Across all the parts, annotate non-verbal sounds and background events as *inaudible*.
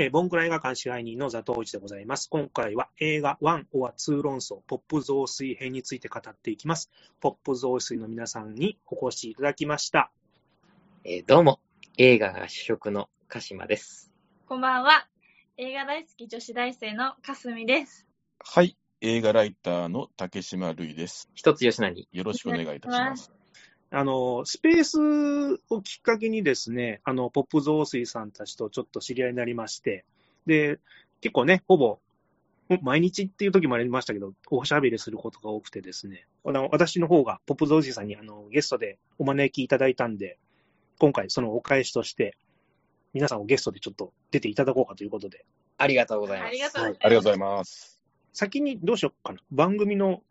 えーボンクラ映画館支配人のザトウイチでございます。今回は映画1 or 2論争、ポップ増水編について語っていきます。ポップ増水の皆さんにお越しいただきました。えーどうも、映画が主食の鹿島です。こんばんは。映画大好き女子大生のかすみです。はい、映画ライターの竹島るいです。一つ吉成。よろしくお願いいたします。あの、スペースをきっかけにですね、あの、ポップ増水さんたちとちょっと知り合いになりまして、で、結構ね、ほぼ、毎日っていう時もありましたけど、おしゃべりすることが多くてですね、あの私の方がポップ増水さんにあのゲストでお招きいただいたんで、今回そのお返しとして、皆さんをゲストでちょっと出ていただこうかということで、ありがとうございます。ありがとうございます。ありがとうございます。先にどうしようかな。番組の、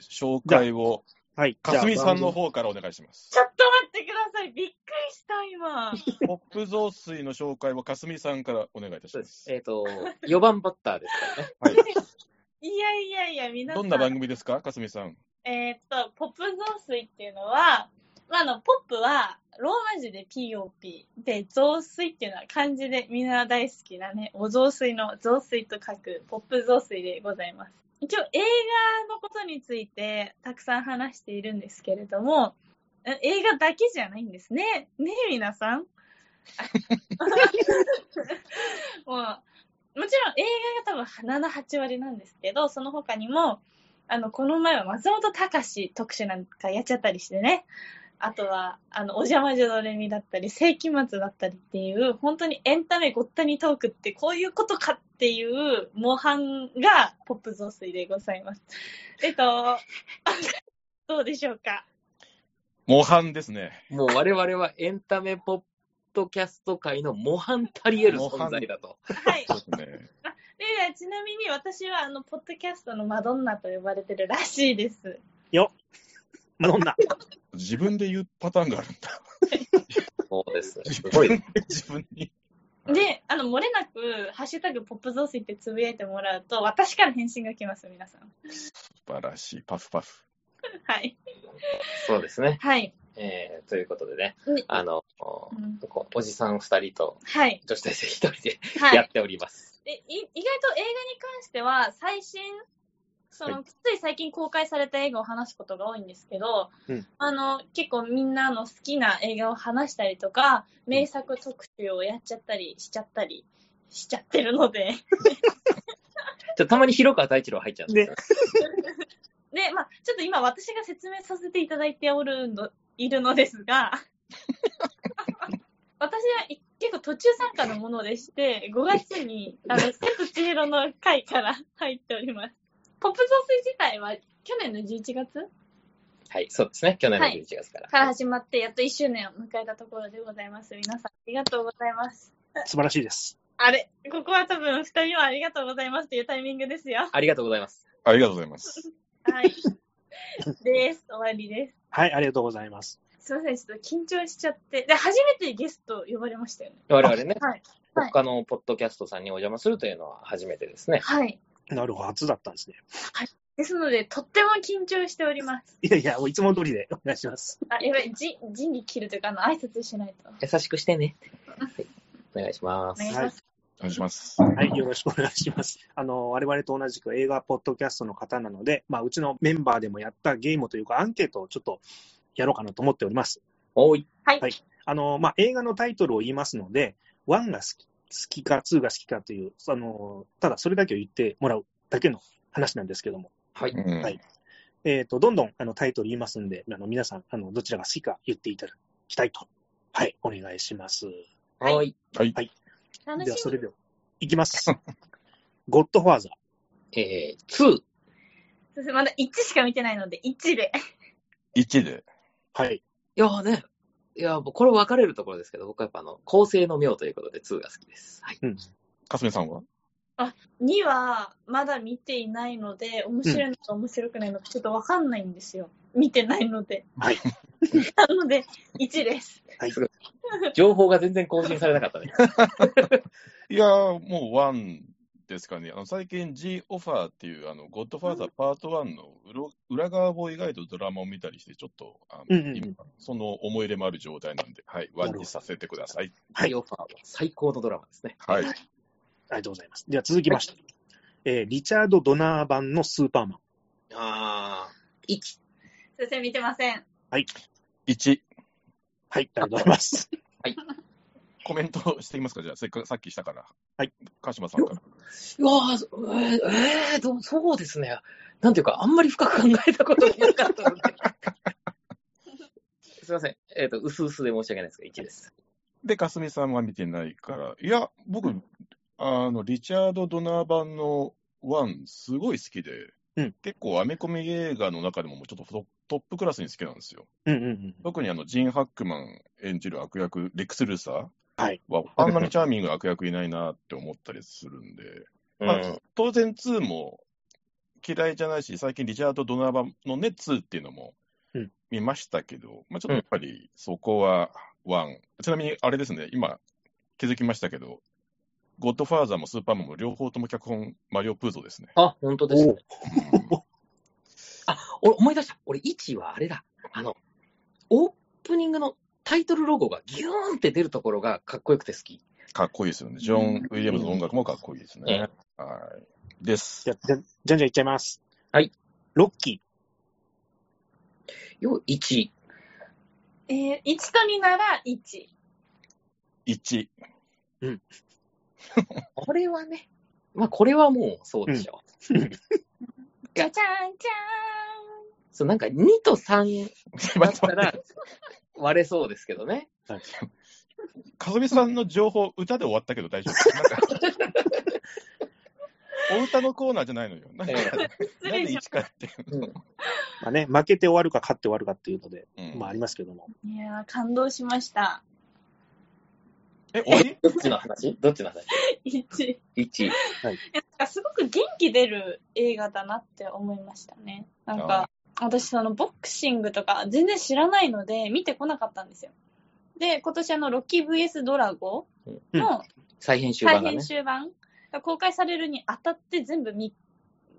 紹介を、はい。かすみさんの方からお願いしますち。ょっと待ってください。びっくりした、今。ポップ増水の紹介をかすみさんからお願いいたしま。すす。えっ、と、4番バッターですからね。はい。いやいやいや、皆さん。どんな番組ですか、かすみさん？えーっと、ポップ増水っていうのは、まあ、あの、ポップは、ローマ字で POP。で、増水っていうのは漢字でみんな大好きなね、お増水の増水と書く、ポップ増水でございます。一応、映画のことについてたくさん話しているんですけれども、え映画だけじゃないんですね。ねえ、皆さん。*laughs* もう、もちろん映画が多分7、8割なんですけど、その他にも、あの、この前は松本隆特集なんかやっちゃったりしてね。あとは、あの、お邪魔女ドレミだったり、世紀末だったりっていう、本当にエンタメごったにトークってこういうことかっていう模範がポップ増水でございます。えっと、*laughs* どうでしょうか？模範ですね。もう我々はエンタメポッドキャスト界の模範たり得る存在だと。はい。そうですね。*laughs* で、ちなみに私は、あの、ポッドキャストのマドンナと呼ばれてるらしいです。マドンナ。自分で言うパターンがあるんだ。そうです。すごい。自分に。で、あの、漏れなく、ハッシュタグポップ増水ってつぶやいてもらうと、私から返信が来ます、皆さん。素晴らしい。パフパフ。*laughs* はい。そうですね。はい。えーということでねうん、あの、うんおじさん2人とはい。女子大生1人ではい。やっております。でい意外と映画に関しては、最新、その、はつい最近公開された映画を話すことが多いんですけど、うんあの、結構みんなの好きな映画を話したりとか、名作特集をやっちゃったりしちゃったりしちゃってるので、*laughs* ちょたまに広川太一郎入っちゃうんですよ。*laughs* で、まあ、ちょっと今私が説明させていただいておるの、いるのですが、*laughs* 私はい結構途中参加のものでして、5月に、あの、千と千尋の会から入っております。ポップ増水自体は去年の11月？はい、そうですね。去年のはい11月から。から始まって、やっと1周年を迎えたところでございます。皆さん、ありがとうございます。素晴らしいです。あれ、ここは多分2人はありがとうございますというタイミングですよ。ありがとうございます。ありがとうございます。はい。です。終わりです。はい、ありがとうございます。すいません、ちょっと緊張しちゃって。で、初めてゲスト呼ばれましたよね。我々ね、はい。はい他のポッドキャストさんにお邪魔するというのは初めてですね。はい。なるほど、初だったんですね。ですので、とっても緊張しております。いやいや、もういつも通りでお願いします。あ、やばい、じ、仁義切るというか、あの、挨拶しないと。優しくしてね。はい、お願いします。お願いします。お願いします。はい、よろしくお願いします。あの、我々と同じく映画ポッドキャストの方なので、まあ、うちのメンバーでもやったゲームというか、アンケートをちょっとやろうかなと思っております。おい。はい。はいあの、まあ、映画のタイトルを言いますので、1が好き好きか、2が好きかという、あの、ただそれだけを言ってもらうだけの話なんですけども、はい。うんはいえっ、と、どんどんあのタイトル言いますんで、あの皆さん、あの、どちらが好きか言っていただきたいと。はい、お願いします。はいはい。はい。楽では、そ。れでは、いきます。ゴッドファーザー。えー、2。すいまだ1しか見てないので、1で。1で。はい。いやーね、いやー、もうこれ分かれるところですけど、僕はやっぱあの、構成の妙ということで2が好きです。はい。うん。かすみさんは？2はまだ見ていないので、面白いのか面白くないのかちょっとわかんないんですよ。見てないので。はい。*laughs* なので、1です。はい。*laughs* 情報が全然更新されなかったね。*laughs* いやー、もう1ですかね。あの最近 G オファーっていう、あの、ゴッドファーザーパート1の裏裏側を描いたドラマを見たりして、ちょっと、あのうんうんうん今、その思い入れもある状態なんで、はい、1にさせてください。はいオファーは最高のドラマですね。はい。りがとうございます。では続きまして、えーリチャード・ドナー版のスーパーマン。あー、1。先生見てません。1、はい、ありがとうございます。コメントしていきますか、じゃあ、せっかくさっきしたから。はい。鹿島さんから。うわー、えー、えそうですね。なんていうか、あんまり深く考えたことがなかったので。*laughs* すいません。えっ、と、薄々で申し訳ないですが、1です。で、かすみさんは見てないから。いや、僕、あの、リチャード・ドナー版の1、すごい好きで、うん結構、アメコミ映画の中でももうちょっとトトップクラスに好きなんですよ。うんうんうん。特にあの、ジン・ハックマン演じる悪役、レックス・ルーサーはい。は、あんなにチャーミングな悪役いないなって思ったりするんで、うん。まあ当然2も嫌いじゃないし、最近リチャード・ドナー版のね、2っていうのもうん見ましたけど、まあちょっとやっぱりそこは1。ちなみにあれですね、今気づきましたけど、ゴッドファーザーもスーパーマンも両方とも脚本、マリオ・プーゾですね。あ、本当ですね。お *laughs* あ、俺思い出した。俺1はあれだ。あの、オープニングのタイトルロゴがギューンって出るところがかっこよくて好き。かっこいいですよね。ジョン・ウィリアムズの音楽もかっこいいですね。はい。ですじ。ゃ、じゃ、じゃんじゃんいっちゃいます。はい。ロッキよ、1。えー、1と2なら1。1。*laughs* これはね、まあこれはもうそうでしょう。じゃじゃんじそう、なんか2と3 *laughs* だ待ったら割れそうですけどね。かずみさんの情報、歌で終わったけど大丈夫。なんか *laughs* お歌のコーナーじゃないのよ。なんか、なんで礼しまし1かっていう。うん。ー。まあね、負けて終わるか勝って終わるかっていうので、うんまあありますけども。た。いやー、感動しました。え、俺どっちの話？どっちの話？1。?1。なんかすごく元気出る映画だなって思いましたね。なんか、私そのボクシングとか全然知らないので見てこなかったんですよ。で、今年あの、ロッキー VS ドラゴの再編集再版がね編。集版が公開されるにあたって全部見、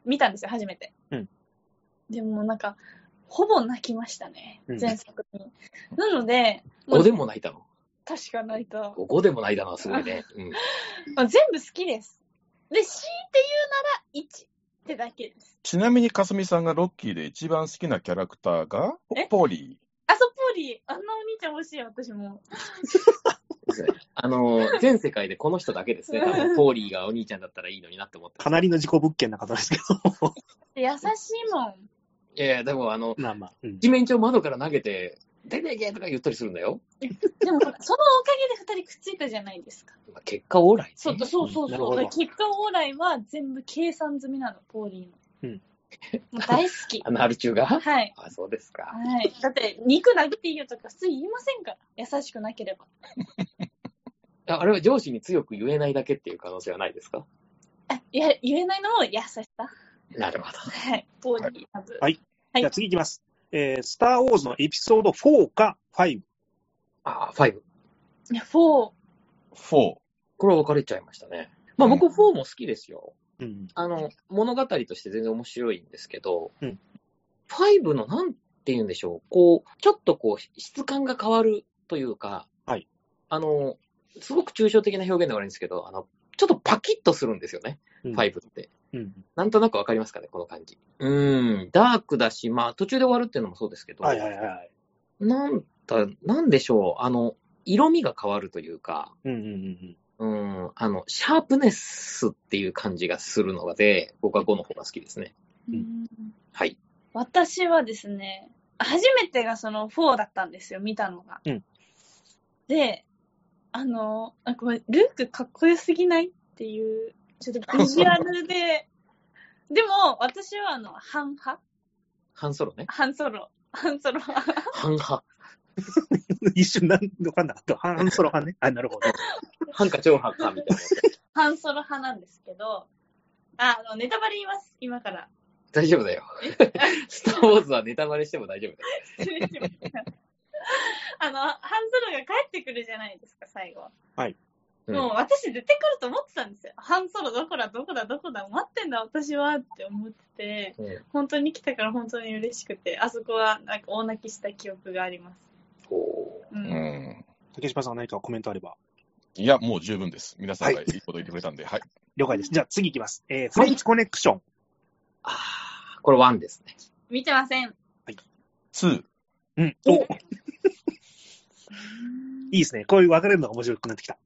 見たんですよ、初めて。うんでもなんか、ほぼ泣きましたねう、ん前作に。なので、も5うでも泣いたの？確か泣いた。5でも泣いたのはすごいね。うん。*laughs* まあ全部好きです。で、強いて言うなら1ってだけです。ちなみにかすみさんがロッキーで一番好きなキャラクターが？え？ポーリあ、そう、ポーリー。あんなお兄ちゃん欲しい、私も。*laughs* あの、全世界でこの人だけですね。*laughs* 多分ポーリーがお兄ちゃんだったらいいのになって思ってかなりの自己物件な方ですけど。で優しいもん。いやいや、でもあの、まあまあ。うん地面上窓から投げて、出ていけとか言ったりするんだよ。でも、そのおかげで二人くっついたじゃないですか。まあ結果オーライ、ね。そうそうそうそう。結果往来は全部計算済みなの、ポーリーの。うんもう大好き。*laughs* あの、アル中が？はい。あ、そうですか。はい。だって、肉投げていいよとか普通言いませんから。優しくなければ。*laughs* ああれは上司に強く言えないだけっていう可能性はないですか？あいや、言えないのも優しさ。なるほど。はい。ポーリー。はいはいじゃあ次いきます。えー、スター・ウォーズのエピソード4か5。あ、5。いや、4。4。これは分かれちゃいましたね。まあ僕4も好きですよ。うん。あの、物語として全然面白いんですけど、うん5のなんて言うんでしょう、こう、ちょっとこう、質感が変わるというか、はいあの、すごく抽象的な表現ではあるんですけど、あの、ちょっとパキッとするんですよね、うん5って。うん。なんとなくわかりますかね、この感じ。うーん、ダークだし、まあ途中で終わるっていうのもそうですけど、はいはいはい。なんだ、なんでしょう、あの、色味が変わるというか、うんうんうんうん、あの、シャープネスっていう感じがするので、僕は5の方が好きですね。うんはい。私はですね、初めてがその4だったんですよ、見たのが。うんで、あの、なんかルークかっこよすぎないっていう、ちょっとビジュアルで、*laughs* でも私はあの、半派ハ？ンソロね。半ソロ。半ソロ派。ハン派。うん。一瞬なんわかんなかった。ハンソロ派ね。あ、なるほど。ハンか超ハンかみたいな。半ソロ派なんですけど、あ、あの、ネタバレ言います、今から。大丈夫だよ。*laughs* スター・ウォーズはネタバレしても大丈夫だよ。失礼しました。*laughs* あの、ハンソロが帰ってくるじゃないですか、最後。うんもう私出てくると思ってたんですよ。ハンソロどこだ、どこだ、どこだ、待ってんだ、私はって思ってて、うん本当に来たから本当に嬉しくて、あそこはなんか大泣きした記憶があります。ほう。うんん。竹島さん何かコメントあれば？いや、もう十分です。皆さんがいいこと言ってくれたんで、はい。了解です。じゃあ次いきます。えー、フレンチコネクション。ああ、これ1ですね。見てません。2、うん。おいいですね。こういう分かれるのが面白くなってきた。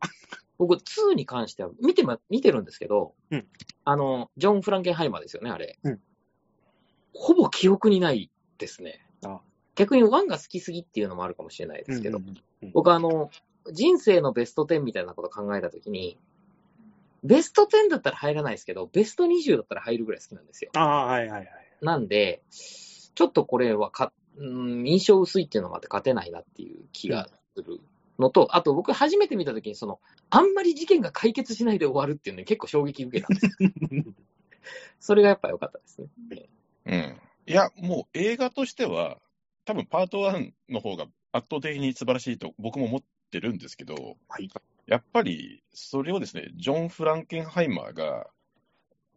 僕、2に関しては見てま、見てるんですけど、うんあの、ジョン・フランケンハイマーですよね、あれ。うんほぼ記憶にないですねあ。逆に1が好きすぎっていうのもあるかもしれないですけど、うんうんうん僕あの、人生のベスト10みたいなこと考えたときに、ベスト10だったら入らないですけど、ベスト20だったら入るぐらい好きなんですよ。ああ、はいはいはい。なんで、ちょっとこれはか、うん、印象薄いっていうのもあって勝てないなっていう気がするのと、あと僕初めて見たときに、その、あんまり事件が解決しないで終わるっていうのに結構衝撃受けたんですよ。*laughs* それがやっぱ良かったですね。うん。いや、もう映画としては、多分パート1の方が圧倒的に素晴らしいと僕も思ってるんですけど、はい。やっぱりそれをですね、ジョン・フランケンハイマーが、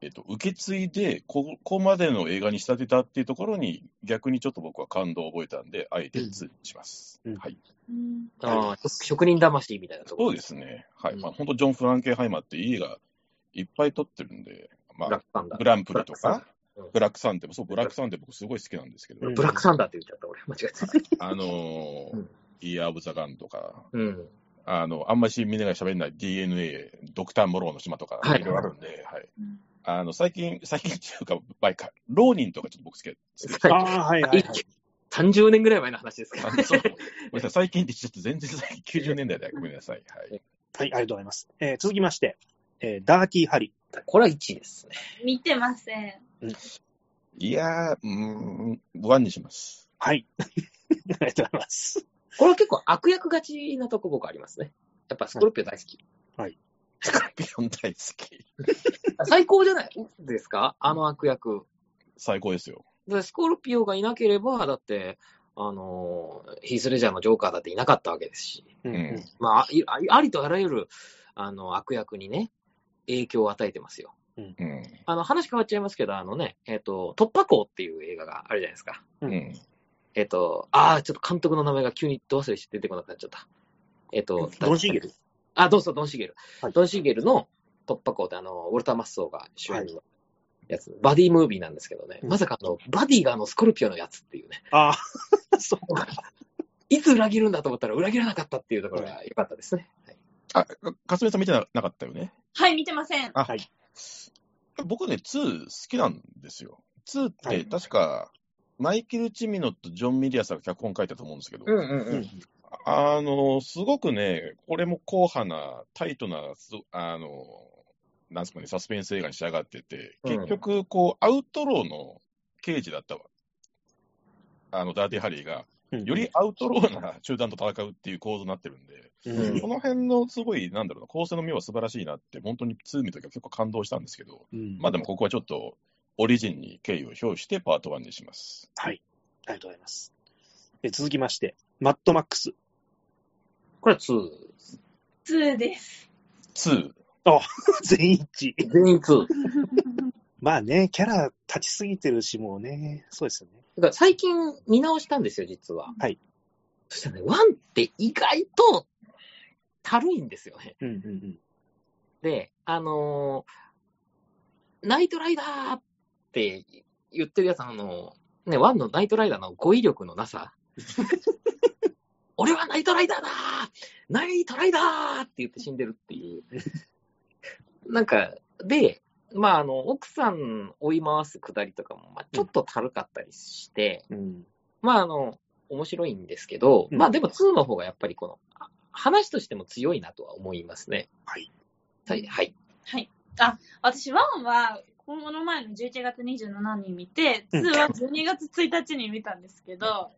えっと、受け継いで、ここまでの映画に仕立てたっていうところに、逆にちょっと僕は感動を覚えたんで、あえて2にします。うんはい。うんああ、職人魂みたいなところそうですね。はい。うんまあ、本当、ジョン・フランケンハイマーっていい映画いっぱい撮ってるんで、まあブラッ、クサンダー。グランプリとか、うんブラックサンデーも、そう、ブラックサンデー僕すごい好きなんですけど、うんブラックサンダーって言っちゃった、俺。間違えた。あのーうんイヤー・オブ・ザ・ガンとか、うん。あの、あんまりみんなが喋んない DNA、ドクター・モローの島とか、はいいろいろあるんで、はい。うんあの、最近、*laughs* 最近っていうか、前か、ローニンとかちょっと僕好き好きでした。はいああ、はいはいはい。30年ぐらい前の話ですからね。あそうごめんなさい、最近ってちょっと全然最近90年代だよ。ごめんなさい。はい。*laughs* はい、ありがとうございます。えー続きまして、えーダーティーハリこれは1位ですね。見てません。いやー、うーん、ワンにします。はい。ありがとうございます。これは結構悪役勝ちなとこ僕ありますね。やっぱスコルピオ大好き。スカルピオン大好き。最高じゃないですか？あの悪役。最高ですよ。でスコルピオがいなければ、だって、あのーヒース・レジャーのジョーカーだっていなかったわけですし、うんうんまあ、ありとあらゆるあの悪役にね、影響を与えてますよ。うん。あの話変わっちゃいますけど、あのね、えっ、と、突破口っていう映画があるじゃないですか。ううんん。えっ、と、ああ、ちょっと監督の名前が急にど忘れして出てこなくなっちゃった。えっ、と、ドンシーゲルあ、どうぞ、ドンシーゲル。はいドンシーゲルの突破口って、あの、ウォルター・マッソーが主演のやつ、バディムービーなんですけどね、うんまさかあの、バディがあの、スコルピオのやつっていうね、ああ、*laughs* そうか。いつ裏切るんだと思ったら裏切らなかったっていうところが良かったですね。はいあ、かすみさん見てななかったよね？はい、見てません。あ、はい僕ね、2好きなんですよ。2っはいて確か、マイケル・チミノとジョン・ミリアスが脚本書いたと思うんですけど、うんうんううんん。あの、すごくね、これも硬派な、タイトな、すあの、なんですかね、サスペンス映画に仕上がってて、うん結局、こう、アウトローの刑事だったわ。あの、ダーティー・ハリーが、うんよりアウトローな集団と戦うっていう構図になってるんで、うんこの辺のすごい、なんだろうな、構成の妙は素晴らしいなって、本当に2見た時は結構感動したんですけど、うんまあでもここはちょっと、オリジンに敬意を表してパート1にします。はい。ありがとうございます。え続きまして、マッドマックス。これは2。2です。2、*laughs* 全員一致。全員2。まあね、キャラ立ちすぎてるし、もうね、そうですよね。だから最近見直したんですよ、実は。はい。そしたらね、1って意外と、たるいんですよね。うんうんうん。で、あのーナイトライダーって言ってるやつ、あのね、ワンのナイトライダーの語彙力のなさ。*laughs* 俺はナイトライダーだーナイトライダーって言って死んでるっていう。*laughs* なんか、で、まあ、あの、奥さん追い回すくだりとかも、まあ、ちょっとたるかったりして、うんまあ、あの、面白いんですけど、うんまあ、でも2の方がやっぱりこの、あ話としても強いなとは思いますね。はい。はい。はい。はい。あ、私、1は、この前の11月27日に見て、うん2は12月1日に見たんですけど、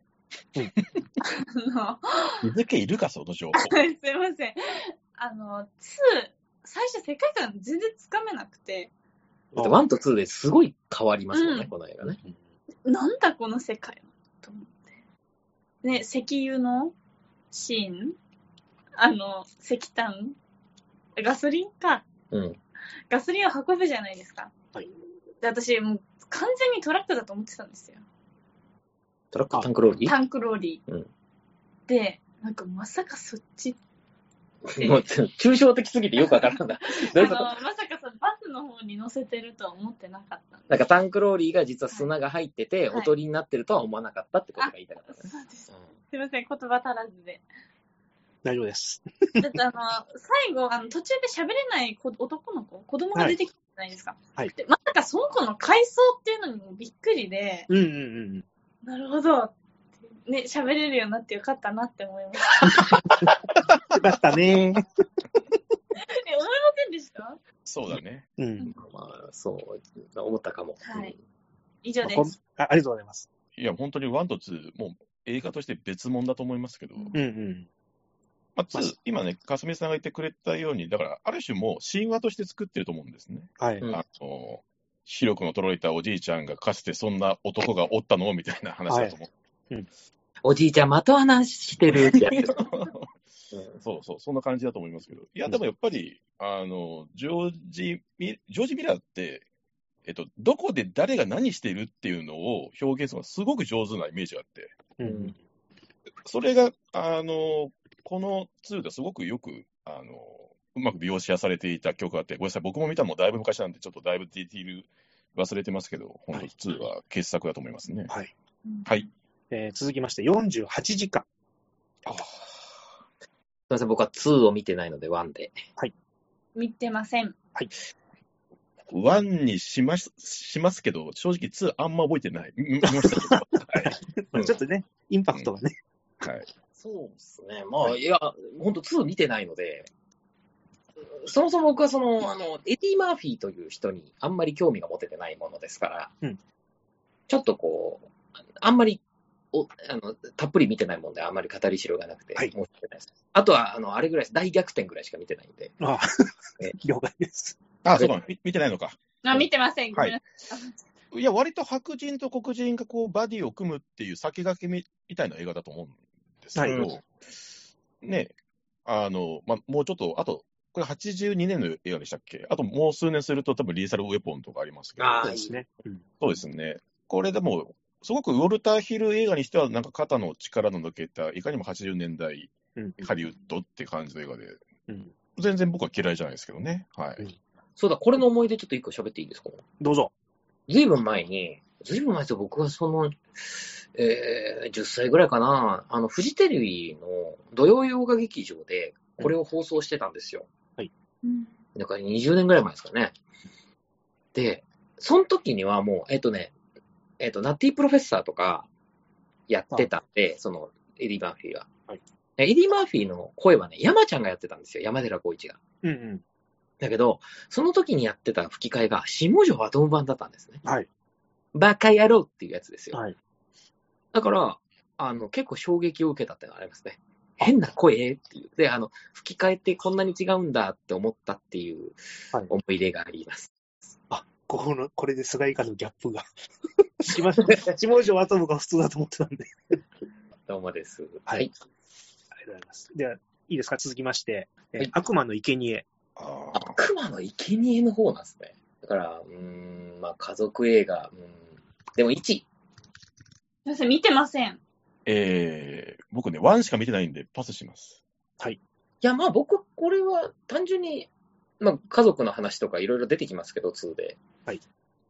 うんあ日付いるか、その情報。の、*laughs* すいません。あの、2、最初世界観全然つかめなくて、だって1と2ですごい変わりますよね、うんこの映画ね。なんだこの世界はと思って。ね、石油のシーン？あの、石炭？ガソリンか。うん。ガソリンを運ぶじゃないですか。はい。で、私、もう完全にトラックだと思ってたんですよ。トラックタンクローリー？タンクローリー。うんで、なんかまさかそっち *laughs* もう抽象的すぎてよくわからんだ。*laughs* どういうこと？あのまさかそのバスの方に乗せてるとは思ってなかったんでなんかタンクローリーが実は砂が入ってて、はいおとりになってるとは思わなかったってことが言いたかったね。そうです。すいません、言葉足らずで。大丈夫です。だってあの、最後、あの、途中で喋れない子男の子、子供が出てきたじゃないですか。はいで、まさかその子の回想っていうのにもびっくりで、うんうんうん。なるほど。ね、喋れるようになってよかったなって思いました。よかったね。え、思いませんでしたそうだね。うん。まあ、そう、思ったかも。はい以上でこんす。あありがとうございます。いや、本当に1と2、もう映画として別物だと思いますけど、うんうんうん。まあ、2、今ね、かすみさんが言ってくれたように、だから、ある種もう神話として作ってると思うんですね。はい。うんあの、視力の衰えたおじいちゃんがかつてそんな男がおったの？みたいな話だと思う。おじいちゃん、的穴してるってやつ。う *laughs* んそうそう、そんな感じだと思いますけど。いや、でもやっぱり、あの、ジョージミ、ジョージ・ミラーって、えっと、どこで誰が何してるっていうのを表現するのがすごく上手なイメージがあって、うんそれが、あの、この2ですごくよく、あの、うまく描写されていた曲があって、ごめんなさい、僕も見たのもだいぶ昔なんで、ちょっとだいぶディティール忘れてますけど、本当2は傑作だと思いますね。はい。はい。えー続きまして、48時間。あすみません、僕は2を見てないので1で。見てません。1にしますしますけど、正直2あんま覚えてない。見見ましたけど。はい。*laughs* うんちょっとね、インパクトがね。はい。そうですね。まあ、いや、本当2見てないので、そもそも僕はその、あの、エディ・マーフィーという人にあんまり興味が持ててないものですから、うんちょっとこう、あんまりおあのたっぷり見てないもんで、あんまり語りしろがなくて、はい申し訳ないです。あとは、あの、あれぐらいです。大逆転ぐらいしか見てないんで。あえ了解です。あ、そうか、み見てないのか。あ、見てません。ごめんなさい。いや、割と白人と黒人がこうバディを組むっていう先駆けみみたいな映画だと思うんですけど、はいね、あの、ま、もうちょっと、あと、これ82年の映画でしたっけ？あともう数年すると多分リーサルウェポンとかありますけど、そうですね。うんそうですね。これでも、すごくウォルター・ヒル映画にしては、なんか肩の力の抜けた、いかにも80年代うんハリウッドって感じの映画で、うん全然僕は嫌いじゃないですけどね。はい。うんそうだ、これの思い出ちょっと一個喋っていいですか？どうぞ。ずいぶん前に、ずいぶん前ですよ、僕はその、えー、10歳ぐらいかな、あの、フジテレビの土曜洋画劇場で、これを放送してたんですよ。うんだから20年ぐらい前ですかね。で、その時にはもう、えっ、とね、えっ、と、ナッティプロフェッサーとかやってたんで、その、エディ・マーフィーが。はいエディ・マーフィーの声はね、山ちゃんがやってたんですよ、山寺宏一が。うんうん。だけど、その時にやってた吹き替えが、下條アトム版だったんですね。はい。バカ野郎っていうやつですよ。はい。だから、あの、結構衝撃を受けたっていうのがありますね。変な声っていう。で、あの、吹き替えってこんなに違うんだって思ったっていうはい思い出があります。ここの、これで菅井かのギャップが。*laughs* しま、下条アトムが普通だと思ってたんで。*laughs* どうもです。はいはい。ありがとうございます。では、いいですか？続きまして、えーはい悪魔の生贄悪魔の生贄の方なんですね。だから、うーん、まあ、家族映画、うん。でも1、すいません、見てません。えー、僕ね、ワンしか見てないんでパスします。いや、まあ僕、これは単純に、まあ家族の話とかいろいろ出てきますけど、2で。はい。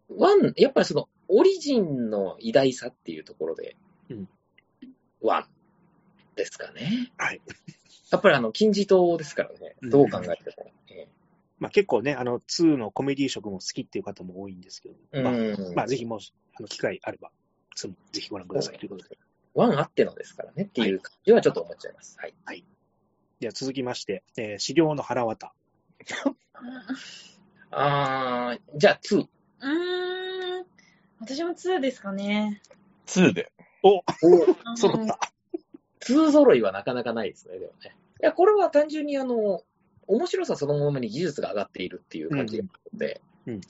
1、やっぱりその、オリジンの偉大さっていうところで、うん。1ですかね。はい。*laughs* やっぱりあの、金字塔ですからね。どう考えても。えまあ結構ね、あの、2のコメディ色も好きっていう方も多いんですけど、えまあ、うん。まあぜひもし、あの、機会あれば、2もぜひご覧くださいということで。1あってのですからねっていう感じはちょっと思っちゃいます。はい。では続きまして、えー、資料の腹渡。*laughs* あー、じゃあ2。うーん。私も2ですかね。2で。おうん揃った。2揃いはなかなかないですね、でもね。いや、これは単純にあの、面白さそのままに技術が上がっているっていう感じがあるので、うん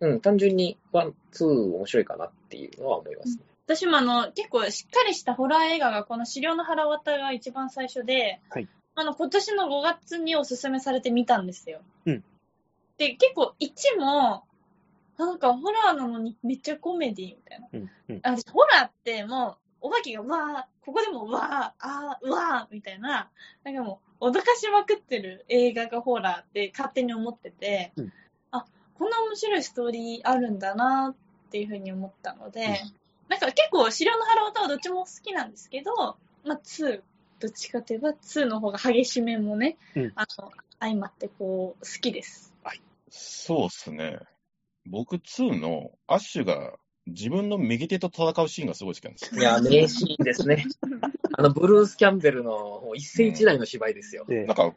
うん、単純に one、two 面白いかなっていうのは思いますね。私もあの、結構しっかりしたホラー映画がこの死霊のはらわたが一番最初で、はい。あの、今年の5月におすすめされてみたんですよ。うん。で、結構1も、なんかホラーなのにめっちゃコメディみたいな。うんうん。ホラーってもう、お化けがわー、ここでもわー、あー、うわー、みたいな、なんかもう、脅かしまくってる映画がホラーって勝手に思ってて、うん。あ、こんな面白いストーリーあるんだなっていうふうに思ったので、なんか結構、資料の腹渡はどっちも好きなんですけど、まあ、2、どっちかといえば2の方が激しめもね、うんあの、相まってこう、好きです。そうっすね。僕2のアッシュが自分の右手と戦うシーンがすごい好きなんですよ。いや、名シーンですね。*laughs* あの、ブルース・キャンベルの一世一代の芝居ですよ。でなんか、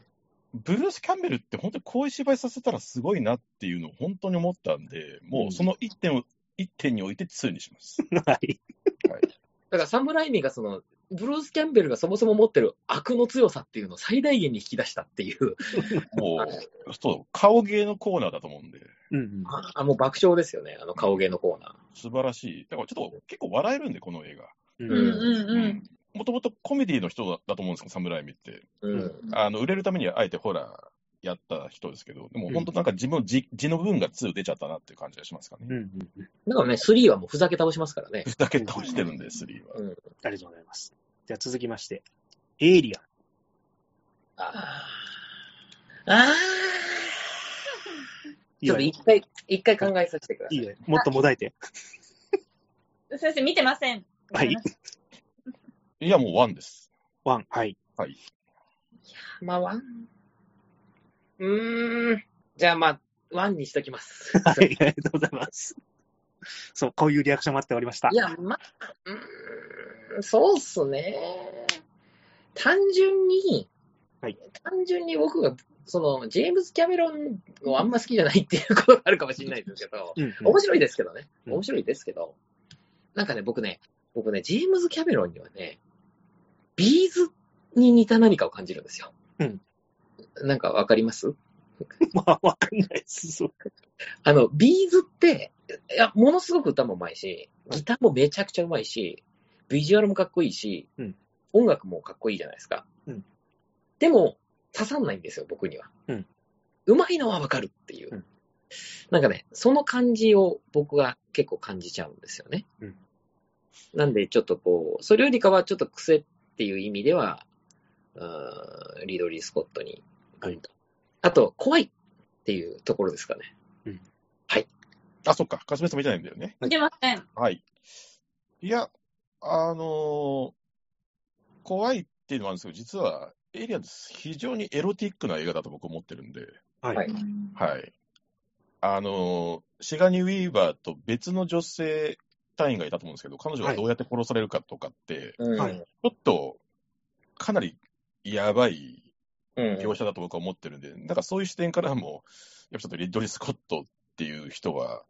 ブルース・キャンベルって本当にこういう芝居させたらすごいなっていうのを本当に思ったんで、もうその一点を、一点において2にします。*laughs* はい。だから、サムライミがその、ブルース・キャンベルがそもそも持ってる悪の強さっていうのを最大限に引き出したっていう、もう、そう、顔芸のコーナーだと思うんで、うんうん。あもう爆笑ですよね、あの顔芸のコーナー。素晴らしい。だからちょっと結構笑えるんで、この映画。ううんうんうん。もともとコメディの人だだと思うんですけど、サムライミって。うん。あの売れるためにあえてホラーやった人ですけど、でもうん本当なんか自分の字字の部分が2出ちゃったなっていう感じがしますかね。うんうんうん。だからね、3はもうふざけ倒しますからね。だけ倒してるんで、3は。うん。ありがとうございます。じゃあ続きまして、エイリアン。ああ。ああ。ちょっと一回、一回考えさせてください。いいね。もっともだえて。先生見てません。はい。いや、もう1です。ワン。はい。はい。まあ、ワン。うーん。じゃあまあ、ワンにしときます。*laughs* はい。ありがとうございます。そう、こういうリアクション待っておりましたい。や、まあ、うーん、そうっすね。単純に、はい単純に僕が、その、ジェームズ・キャメロンをあんま好きじゃないっていうことがあるかもしれないですけど、うんうん面白いですけどね。うん面白いですけど、なんかね、僕ね、僕ね、ジェームズ・キャメロンにはね、ビーズに似た何かを感じるんですよ。うん。なんかわかります？*laughs* まあ、わかんないです。あの、ビーズって、いや、ものすごく歌もうまいし、ギターもめちゃくちゃうまいし、ビジュアルもかっこいいし、うん音楽もかっこいいじゃないですか。うんでも、刺さんないんですよ、僕には。うまいのはわかるっていう。うんなんかね、その感じを僕は結構感じちゃうんですよね。うんなんで、ちょっとこう、それよりかはちょっと癖っていう意味では、うーんリドリー・スコットに、はいあと、怖いっていうところですかね。あ、そっか。かすみさん見てないんだよね。見てません。はい。いや、あのー怖いっていうのはあるんですけど、実は、エイリアンって非常にエロティックな映画だと僕思ってるんで、はい。はいはい。あのーシガニー・ウィーバーと別の女性隊員がいたと思うんですけど、彼女がどうやって殺されるかとかって、うんはいちょっと、かなりやばいうん描写だと僕は思ってるんで、だからそういう視点からも、やっぱちょっとリッドリー・スコットっていう人は、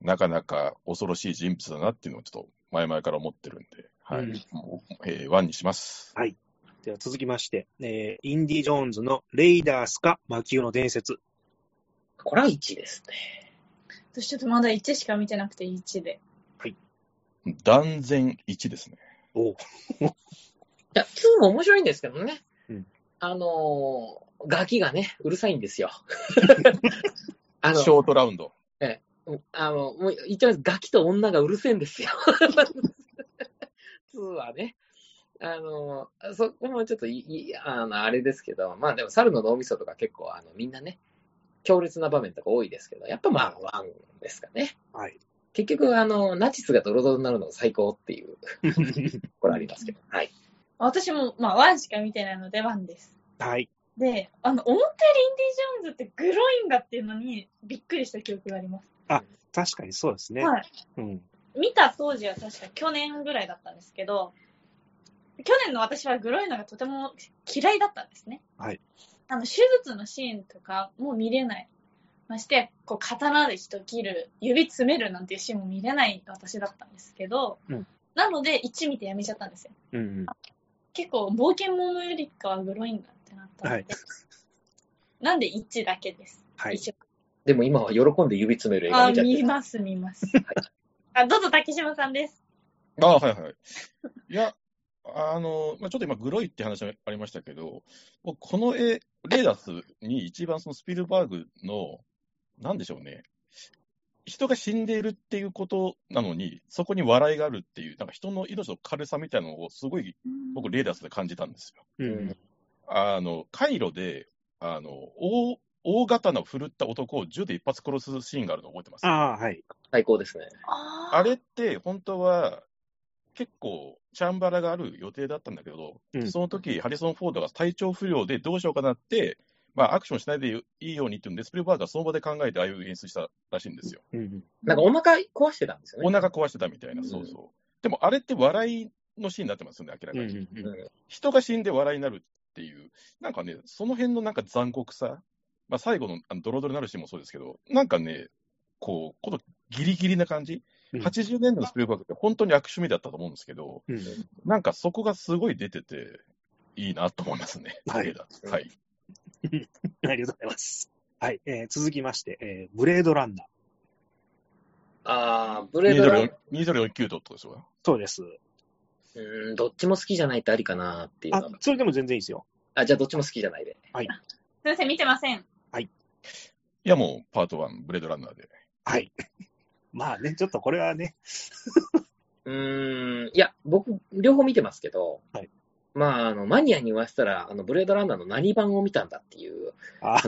なかなか恐ろしい人物だなっていうのをちょっと前々から思ってるんで、はい。うんもうえーワンにします。では続きまして、えーインディ・ジョーンズのレイダースか魔球の伝説。これは1ですね。私ちょっとまだ1しか見てなくて1で。断然1ですね。おういや、2も面白いんですけどね。うんあのー、ガキがね、うるさいんですよ。*laughs* あのシ、ョートラウンド。あの、もう言っちゃいます。ガキと女がうるせえんですよ。*laughs* 2はね。あの、そこもちょっといい、あの、あれですけど、まあでも、猿の脳みそとか結構、あの、みんなね、強烈な場面とか多いですけど、やっぱまあ、ワンですかね。はい。結局、あの、ナチスがドロドロになるのが最高っていう、*laughs* これありますけど。はい。私も、まあ、1しか見てないので1です。はい。で、あの、思ったよりインディ・ジョーンズってグロいんだっていうのにびっくりした記憶があります。確かにそうですね。はい。うん。見た当時は確か去年ぐらいだったんですけど、去年の私はグロいのがとても嫌いだったんですね。はい。あの、手術のシーンとかも見れない。まして、こう、刀で人切る、指詰めるなんていうシーンも見れない私だったんですけど、うんなので1見てやめちゃったんですよ。うん。結構、冒険者よりかはグロいんだってなったので、はいなんで1だけです。はい。でも今は喜んで指詰める映画あ見ちゃって見ます、見ます。*laughs* あ、どうぞ、竹島さんです。ああ、はいはい。いや、あの、まあ、ちょっと今、グロいって話ありましたけど、僕この絵、レーダースに一番そのスピルバーグの、なんでしょうね、人が死んでいるっていうことなのに、そこに笑いがあるっていう、なんか人の命の軽さみたいなのをすごい僕、レーダースで感じたんですよ。うん。あの、カイロで、あの、大、大刀を振るった男を銃で一発殺すシーンがあるの覚えてます？ああ、はい。最高ですね。ああれって本当は結構チャンバラがある予定だったんだけど、うんその時ハリソン・フォードが体調不良でどうしようかなって、まあ、アクションしないでいいようにっていうんで、スピルバーグがその場で考えてああいう演出したらしいんですよ。うんなんかお腹壊してたんですよね。お腹壊してたみたいな、うんそうそう。でもあれって笑いのシーンになってますよね、明らうん。かに。うんうんうん人が死んで笑いになるっていう、なんかね、その辺のなんか残酷さ、まあ、最後のあのドロドロになるシーンもそうですけど、なんかね、こう、このギリギリな感じ、うん80年代のスピルバーグって本当に悪趣味だったと思うんですけど、うんなんかそこがすごい出てて、いいなと思いますね、はいはい。*laughs* ありがとうございます。はい。えー続きまして、えーブレードランナー。ああ、ブレードラン2049度ってことですよ。そうです。うん、どっちも好きじゃないってありかなっていう。あそれでも全然いいですよ。あ、じゃあどっちも好きじゃないで。すいません、見てません。いやもう、パート1、ブレードランナーで。はい。*laughs* まあね、ちょっとこれはね、*laughs* うーん、いや、僕、両方見てますけど、はいまあ、あの、マニアに言わせたら、あの、ブレードランナーの何版を見たんだっていうあ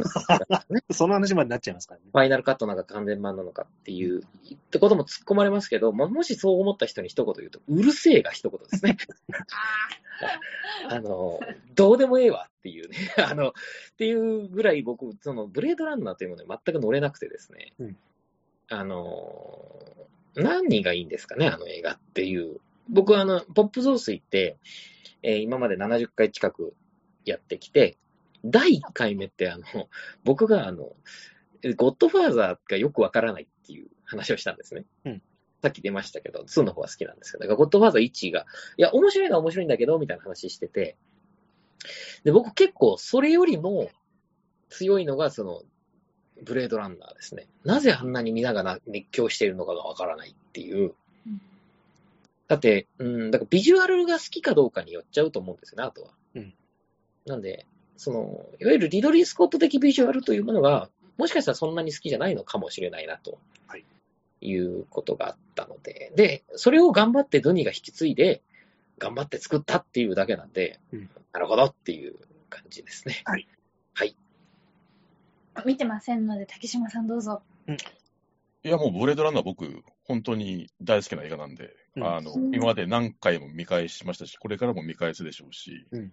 ね、*laughs* その話までなっちゃいますからね。ファイナルカットなんか完全版なのかっていう、ってことも突っ込まれますけど、まあ、もしそう思った人に一言言うと、うるせえが一言ですね。*laughs* あの、どうでもええわっていうね、*laughs* あの、っていうぐらい僕、その、ブレードランナーというものに全く乗れなくてですね、うんあの、何がいいんですかね、あの映画っていう。僕はあの、ポップ増水って、えー今まで70回近くやってきて、第1回目ってあの、*laughs* 僕があの、ゴッドファーザーがよくわからないっていう話をしたんですね。うんさっき出ましたけど、2の方が好きなんですけど、だからゴッドファーザー1が、いや、面白いのは面白いんだけど、みたいな話してて、で、僕結構それよりも強いのが、その、ブレードランナーですね。なぜあんなに皆がな熱狂しているのかがわからないっていう。だって、うん、だからビジュアルが好きかどうかによっちゃうと思うんですよね、あとは。うんなんで、その、いわゆるリドリー・スコット的ビジュアルというものが、もしかしたらそんなに好きじゃないのかもしれないな、とはいいうことがあったので、で、それを頑張ってドニーが引き継いで、頑張って作ったっていうだけなんで、うんなるほどっていう感じですね。はい。はい。見てませんので、竹島さんどうぞ。いやもう、ブレードランナー僕、本当に大好きな映画なんで、うんあのうん今まで何回も見返しましたし、これからも見返すでしょうし、うん。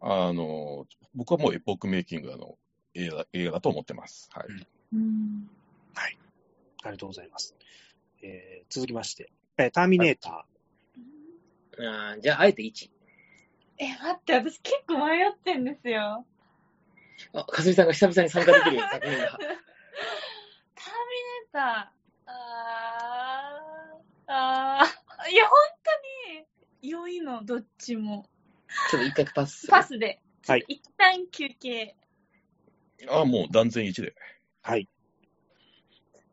あの僕はもうエポックメイキングの映画映画だと思ってます。はい。うん。ありがとうございます。えー続きまして、えーターミネータあーじゃあ、あえて1。え、待って、私結構迷ってんですよ。あ、かすみさんが久々に参加できる作品が。*laughs* ターミネーター、あー、あー、いや、本当に良いの、どっちも。ちょっと一回パス。パスで。はい一旦休憩。あもう断然1で。ー。はい。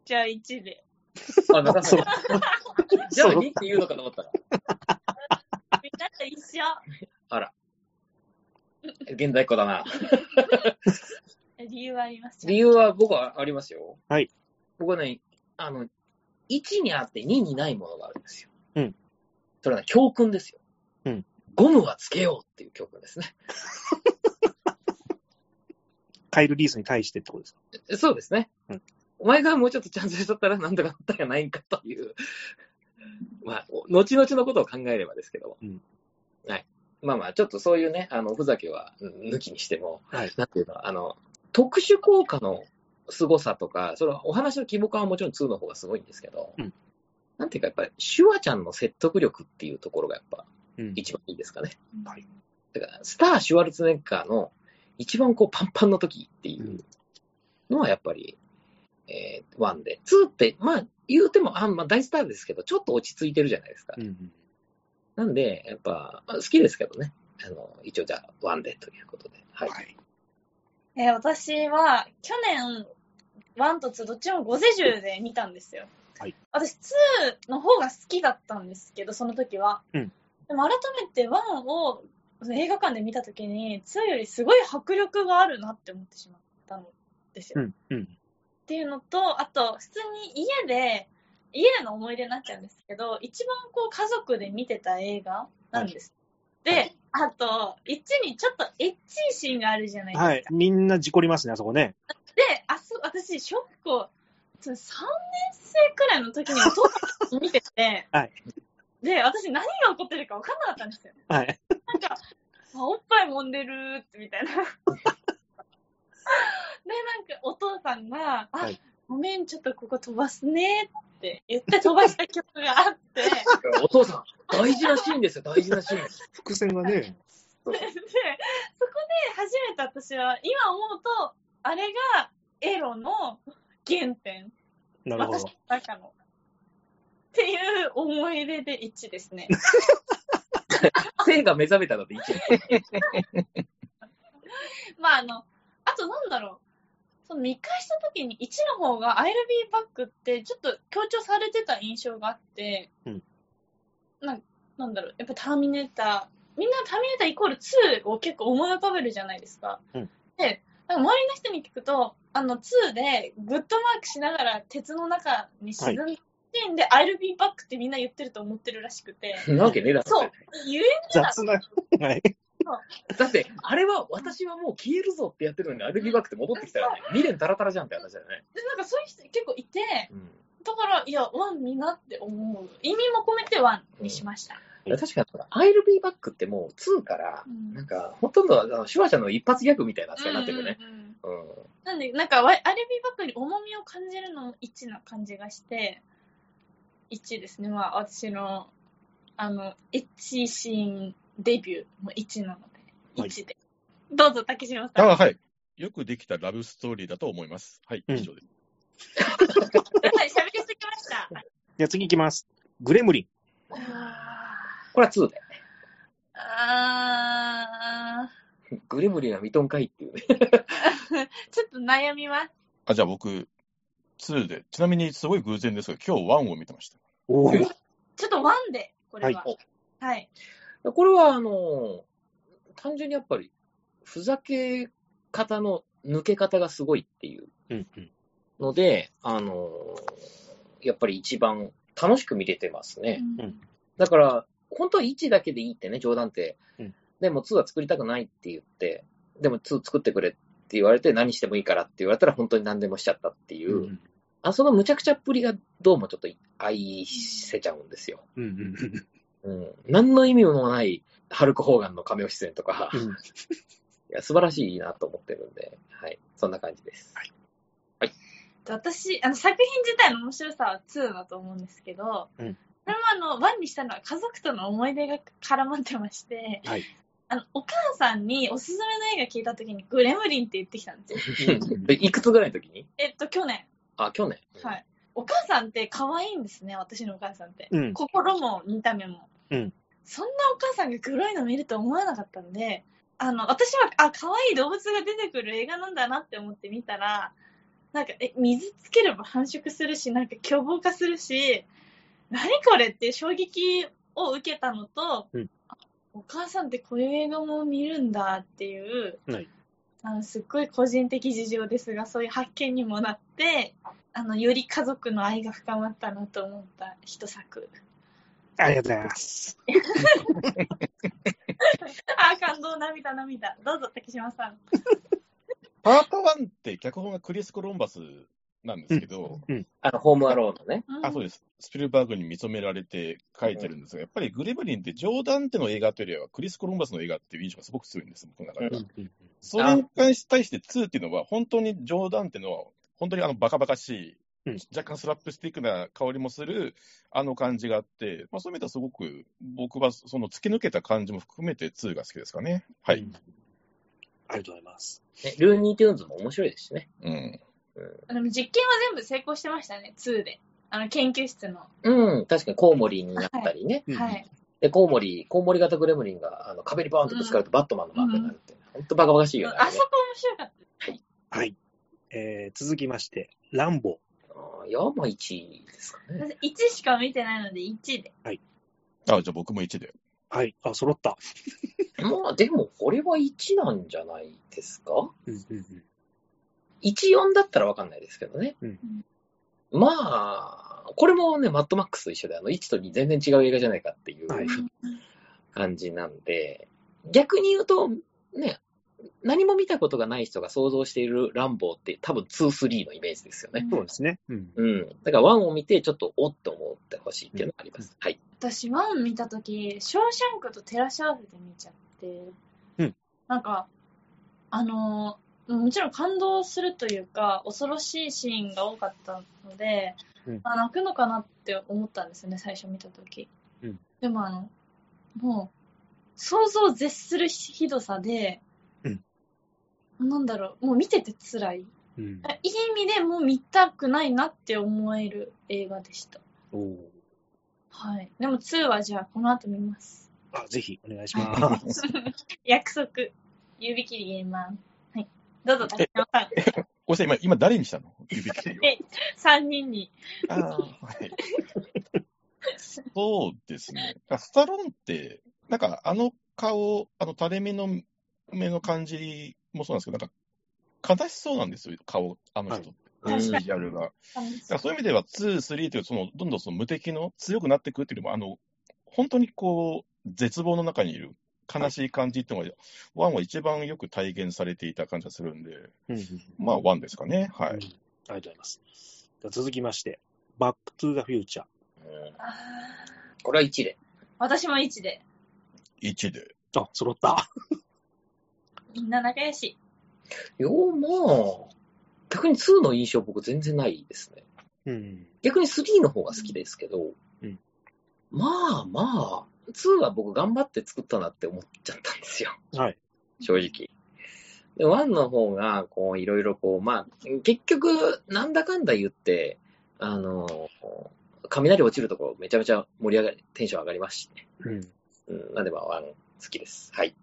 じゃあ1で。あ、またそう *laughs* じゃあそう2って言うのかと思ったら。みんなと一緒。あら。現代っ子だな。理由はあります理由は僕はありますよ。はい。僕はね、あの、1にあって2にないものがあるんですよ。うん。それは、ね、教訓ですよ。うん。ゴムはつけようっていう教訓ですね。カイル・リースに対してってことですか？そうですね。うんお前がもうちょっとちゃんとしとったらなんとかなったんやないんかという。*laughs* まあ、お後々のことを考えればですけども。うんはい。まあまあ、ちょっとそういうね、あの、ふざけはうん抜きにしても、はい。なんていうの、あの、特殊効果の凄さとか、それはお話の規模感はもちろん2の方がすごいんですけど、うんなんていうかやっぱり、シュワちゃんの説得力っていうところがやっぱうん。一番いいですかね。はい。だから、スター・シュワルツェネッガーの一番こうパンパンの時っていうのはやっぱり、えー、1で。2って、まあ、言うても、あまあ、大スターですけど、ちょっと落ち着いてるじゃないですか。うん。なんで、やっぱ、まあ好きですけどね。あの、一応じゃあ、1でということで。はい。はい。えー私は、去年、1と2どっちもゴゼ銃で見たんですよ。はい私、2の方が好きだったんですけど、その時は。うんでも改めて1を映画館で見た時に、2よりすごい迫力があるなって思ってしまったんですよ。うん。うん。っていうのと、あと、普通に家で、家での思い出になっちゃうんですけど、一番こう家族で見てた映画なんです。で、あと、1にちょっとエッチいシーンがあるじゃないですか。はい。みんな事故りますね、あそこね。で、あそ私、小学校、3年生くらいの時にお父さん見てて、*laughs* はいで、私何が起こってるか分かんなかったんですよ。はい。なんか、あおっぱい揉んでるってみたいな。*laughs* で、なんかお父さんが、あ、はいごめん、ちょっとここ飛ばすねって言って飛ばした曲があって、で、*laughs* お父さん、大事なシーンですよ、大事なシーン。伏線がね。でそこで初めて私は、今思うと、あれがエロの原点。なるほど私の。中の。っていう思い出で1ですね。*laughs* 性が目覚めたので一 *laughs* まあ、あの、あとなんだろう。その見返した時に1の方が I'll be back ってちょっと強調されてた印象があって、うんななんだろう、やっぱターミネーター、みんなターミネーターイコール2を結構思い浮かべるじゃないですか。うんで、なんか周りの人に聞くと、あの2でグッドマークしながら鉄の中に沈んで、シーンで I'll be back ってみんな言ってると思ってるらしくて。なわけねえだろそう。言え雑な。はい。だって、あれは私はもう消えるぞってやってるのに、アルビバックって戻ってきたらね、未練タラタラじゃんって話だよね。で、なんかそういう人結構いて、うんだから、いや、ワンになって思う。意味も込めてワンにしました。確かに、I'll be back ってもう2から、うんなんか、ほとんどあの手話者の一発ギャグみたいな扱いになってるよね。うんうんうんうん。なんで、なんか、ワアルビーバックに重みを感じるのも1な感じがして、1ですね。まあ、私の、あの、エッチシーンデビューも1なので、はい1で。どうぞ、竹島さん。あはい。よくできたラブストーリーだと思います。はい、うん以上です。はい、喋りすぎました。じゃあ次行きます。グレムリン。あこれは2で。ーあグレムリンはミトンかいっていう *laughs* ちょっと悩みます。あ、じゃあ僕、2で。ちなみにすごい偶然ですが、今日1を見てました。おお。ちょっとワンで、これは。ははい。これは、あの、単純にやっぱり、ふざけ方の抜け方がすごいっていううんうん。ので、あの、やっぱり一番楽しく見れてますね。うんだから、本当は1だけでいいってね、冗談って。うんでも2は作りたくないって言って、でも2作ってくれって言われて何してもいいからって言われたら本当に何でもしちゃったっていう、うんあその無茶苦茶っぷりがどうもちょっと愛せちゃうんですよ。うんうんうん。何の意味もないハルク・ホーガンの亀尾出演とか、いうん。*laughs* や素晴らしいなと思ってるんで、はい。そんな感じです。私、あの、作品自体の面白さは2だと思うんですけど、うんこれもあの、1にしたのは家族との思い出が絡まってまして、はい。あの、お母さんにおすすめの映画聞いたときに、グレムリンって言ってきたんですよ。*laughs* でいくつぐらいの時に？えっと、去年。あ、去年。はい。お母さんって可愛いんですね、私のお母さんって。うん。心も見た目も。うんそんなお母さんが黒いの見ると思わなかったんで、あの、私は、あ、可愛い動物が出てくる映画なんだなって思って見たら、なんか、え、水つければ繁殖するし、なんか凶暴化するし、何これって衝撃を受けたのと、うんあお母さんってこういう映画も見るんだっていう、はいあのすっごい個人的事情ですが、そういう発見にもなって、あの、より家族の愛が深まったなと思った一作。ありがとうございます。*laughs* あ、感動、涙、涙。どうぞ、竹島さん。*laughs* パート1って脚本がクリス・コロンバスなんですけど、あの、ホームアローンのね。あ、そうです。スピルバーグに認められて書いてるんですが、やっぱりグレムリンってジョーダンテの映画というよりはクリス・コロンバスの映画っていう印象がすごく強いんです、僕の中では。それに対して2っていうのは、本当にジョーダンテの、本当にあのバカバカしい、うん若干スラップスティックな香りもする、あの感じがあって、まあ、そういう意味ではすごく、僕はその突き抜けた感じも含めて2が好きですかね。はい。うんありがとうございます。ねルーニー・テューンズも面白いですしね。うん。でも実験は全部成功してましたね、2で。あの、研究室の。うん、確かにコウモリになったりね。うんはい。で、コウモリ、コウモリ型グレムリンがあの壁にバーンとぶつかるとバットマンのマークになるって。ほんとバカバカしいよね。あそこ面白かった。はい。えー、続きまして、ランボあーいや、まあ1位ですかね。私1しか見てないので1で。あ、じゃあ僕も1で。はい。あ、揃った。まあでも、これは1なんじゃないですか？うんうんうん。?1、4だったらわかんないですけどね。うんまあ、これもね、マッドマックスと一緒で、あの、1と2全然違う映画じゃないかっていうはい感じなんで、逆に言うと、ね、何も見たことがない人が想像しているランボーって多分2、3のイメージですよね。そうですね。うん。うん。だから1を見てちょっとおっと思ってほしいっていうのがあります。はい。私、ワン見たとき、ショーシャンクと照らし合わせて見ちゃって、うんなんか、あのーもちろん感動するというか、恐ろしいシーンが多かったので、うんあ泣くのかなって思ったんですよね、最初見たとき。うんでもあの、もう、想像を絶するひどさで、うんなんだろう、もう見てて辛い。うん。いい意味でもう見たくないなって思える映画でした。はい。でも2はじゃあこの後見ます。あ、ぜひ、お願いします。*laughs* 約束。指切りゲーマン。はい。どうぞ、竹山さん。ごめんなさい、今、今誰にしたの？指切りを。*laughs* え3人に。あーはい。そうですね。あスタローンって、なんかあの顔、あの垂れ目の目の感じもそうなんですけど、なんか悲しそうなんですよ、顔、あの人。はいビジュアルが。だからそういう意味では、2、3という、その、どんどんその無敵の強くなっていくっていうよりも、あの、本当にこう、絶望の中にいる悲しい感じっていうのが、 one は一番よく体現されていた感じがするんで、うんまあ、 one ですかね。はい。うんありがとうございます。続きまして、バックトゥーザフューチャー。これは1で。私も1で。1で。あ、揃った。みんな仲良し。よう、まあ、逆に2の印象僕全然ないですね。うん。逆に3の方が好きですけど、うんまあまあ、2は僕頑張って作ったなって思っちゃったんですよ。はい。正直。で、1の方が、こう、いろいろこう、まあ、結局、なんだかんだ言って、あの、雷落ちるところめちゃめちゃ盛り上がり、テンション上がりますしね。うん。うん、なんでまあ、1好きです。はい。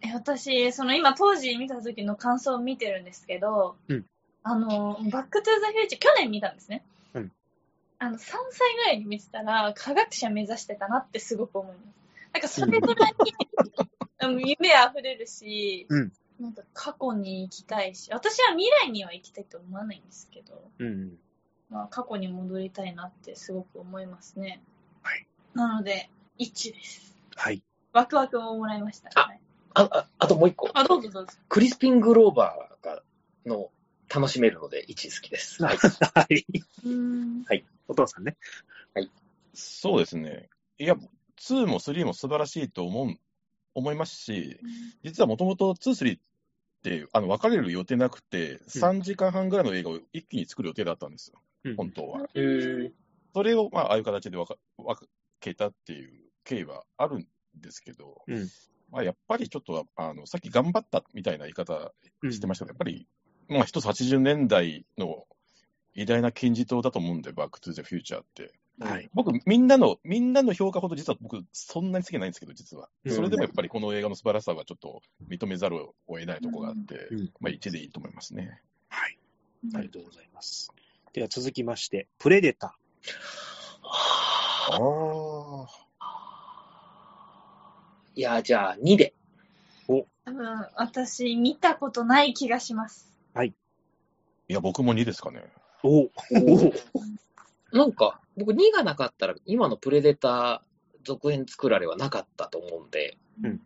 え私、その今当時見た時の感想を見てるんですけど、うんあの、バックトゥーザフューチャー、去年見たんですね。うんあの、3歳ぐらいに見てたら、科学者目指してたなってすごく思います。なんかそれぐらいうん *laughs* 夢あふれるし、うんなんか過去に行きたいし、私は未来には行きたいと思わないんですけど、うん。まあ過去に戻りたいなってすごく思いますね。はい。なので、1です。はい。ワクワクももらいました。あはいあ、ああともう一個。あ、どうぞどうぞ。クリスピングローバーが、の、楽しめるので1好きです。はい。はい。お父さんね。そうですね。いや、2も3も素晴らしいと思う、思いますし、実はもともと2、3って、あの、分かれる予定なくて、3時間半ぐらいの映画を一気に作る予定だったんですよ、うん。本当は。へー。それを、まあ、ああいう形で分か分けたっていう経緯はあるんですけど、うん。まあ、やっぱりちょっと、あの、さっき頑張ったみたいな言い方うんしてましたけど、やっぱり、まあ、一つ80年代の偉大な金字塔だと思うんで、バックトゥザフューチャーって。はい。僕、みんなの、みんなの評価ほど実は僕、そんなに好きじゃないんですけど、実は。うんそれでもやっぱりこの映画の素晴らしさはちょっと認めざるを得ないところがあって、うんまあ1でいいと思いますね。はい。ありがとうございます。では続きまして、プレデタああ。いや、じゃあ2で。多分、私、見たことない気がします。いや、僕も2ですかね。ー。おおなんか、僕2がなかったら、今のプレデター続編作られはなかったと思うんで、うん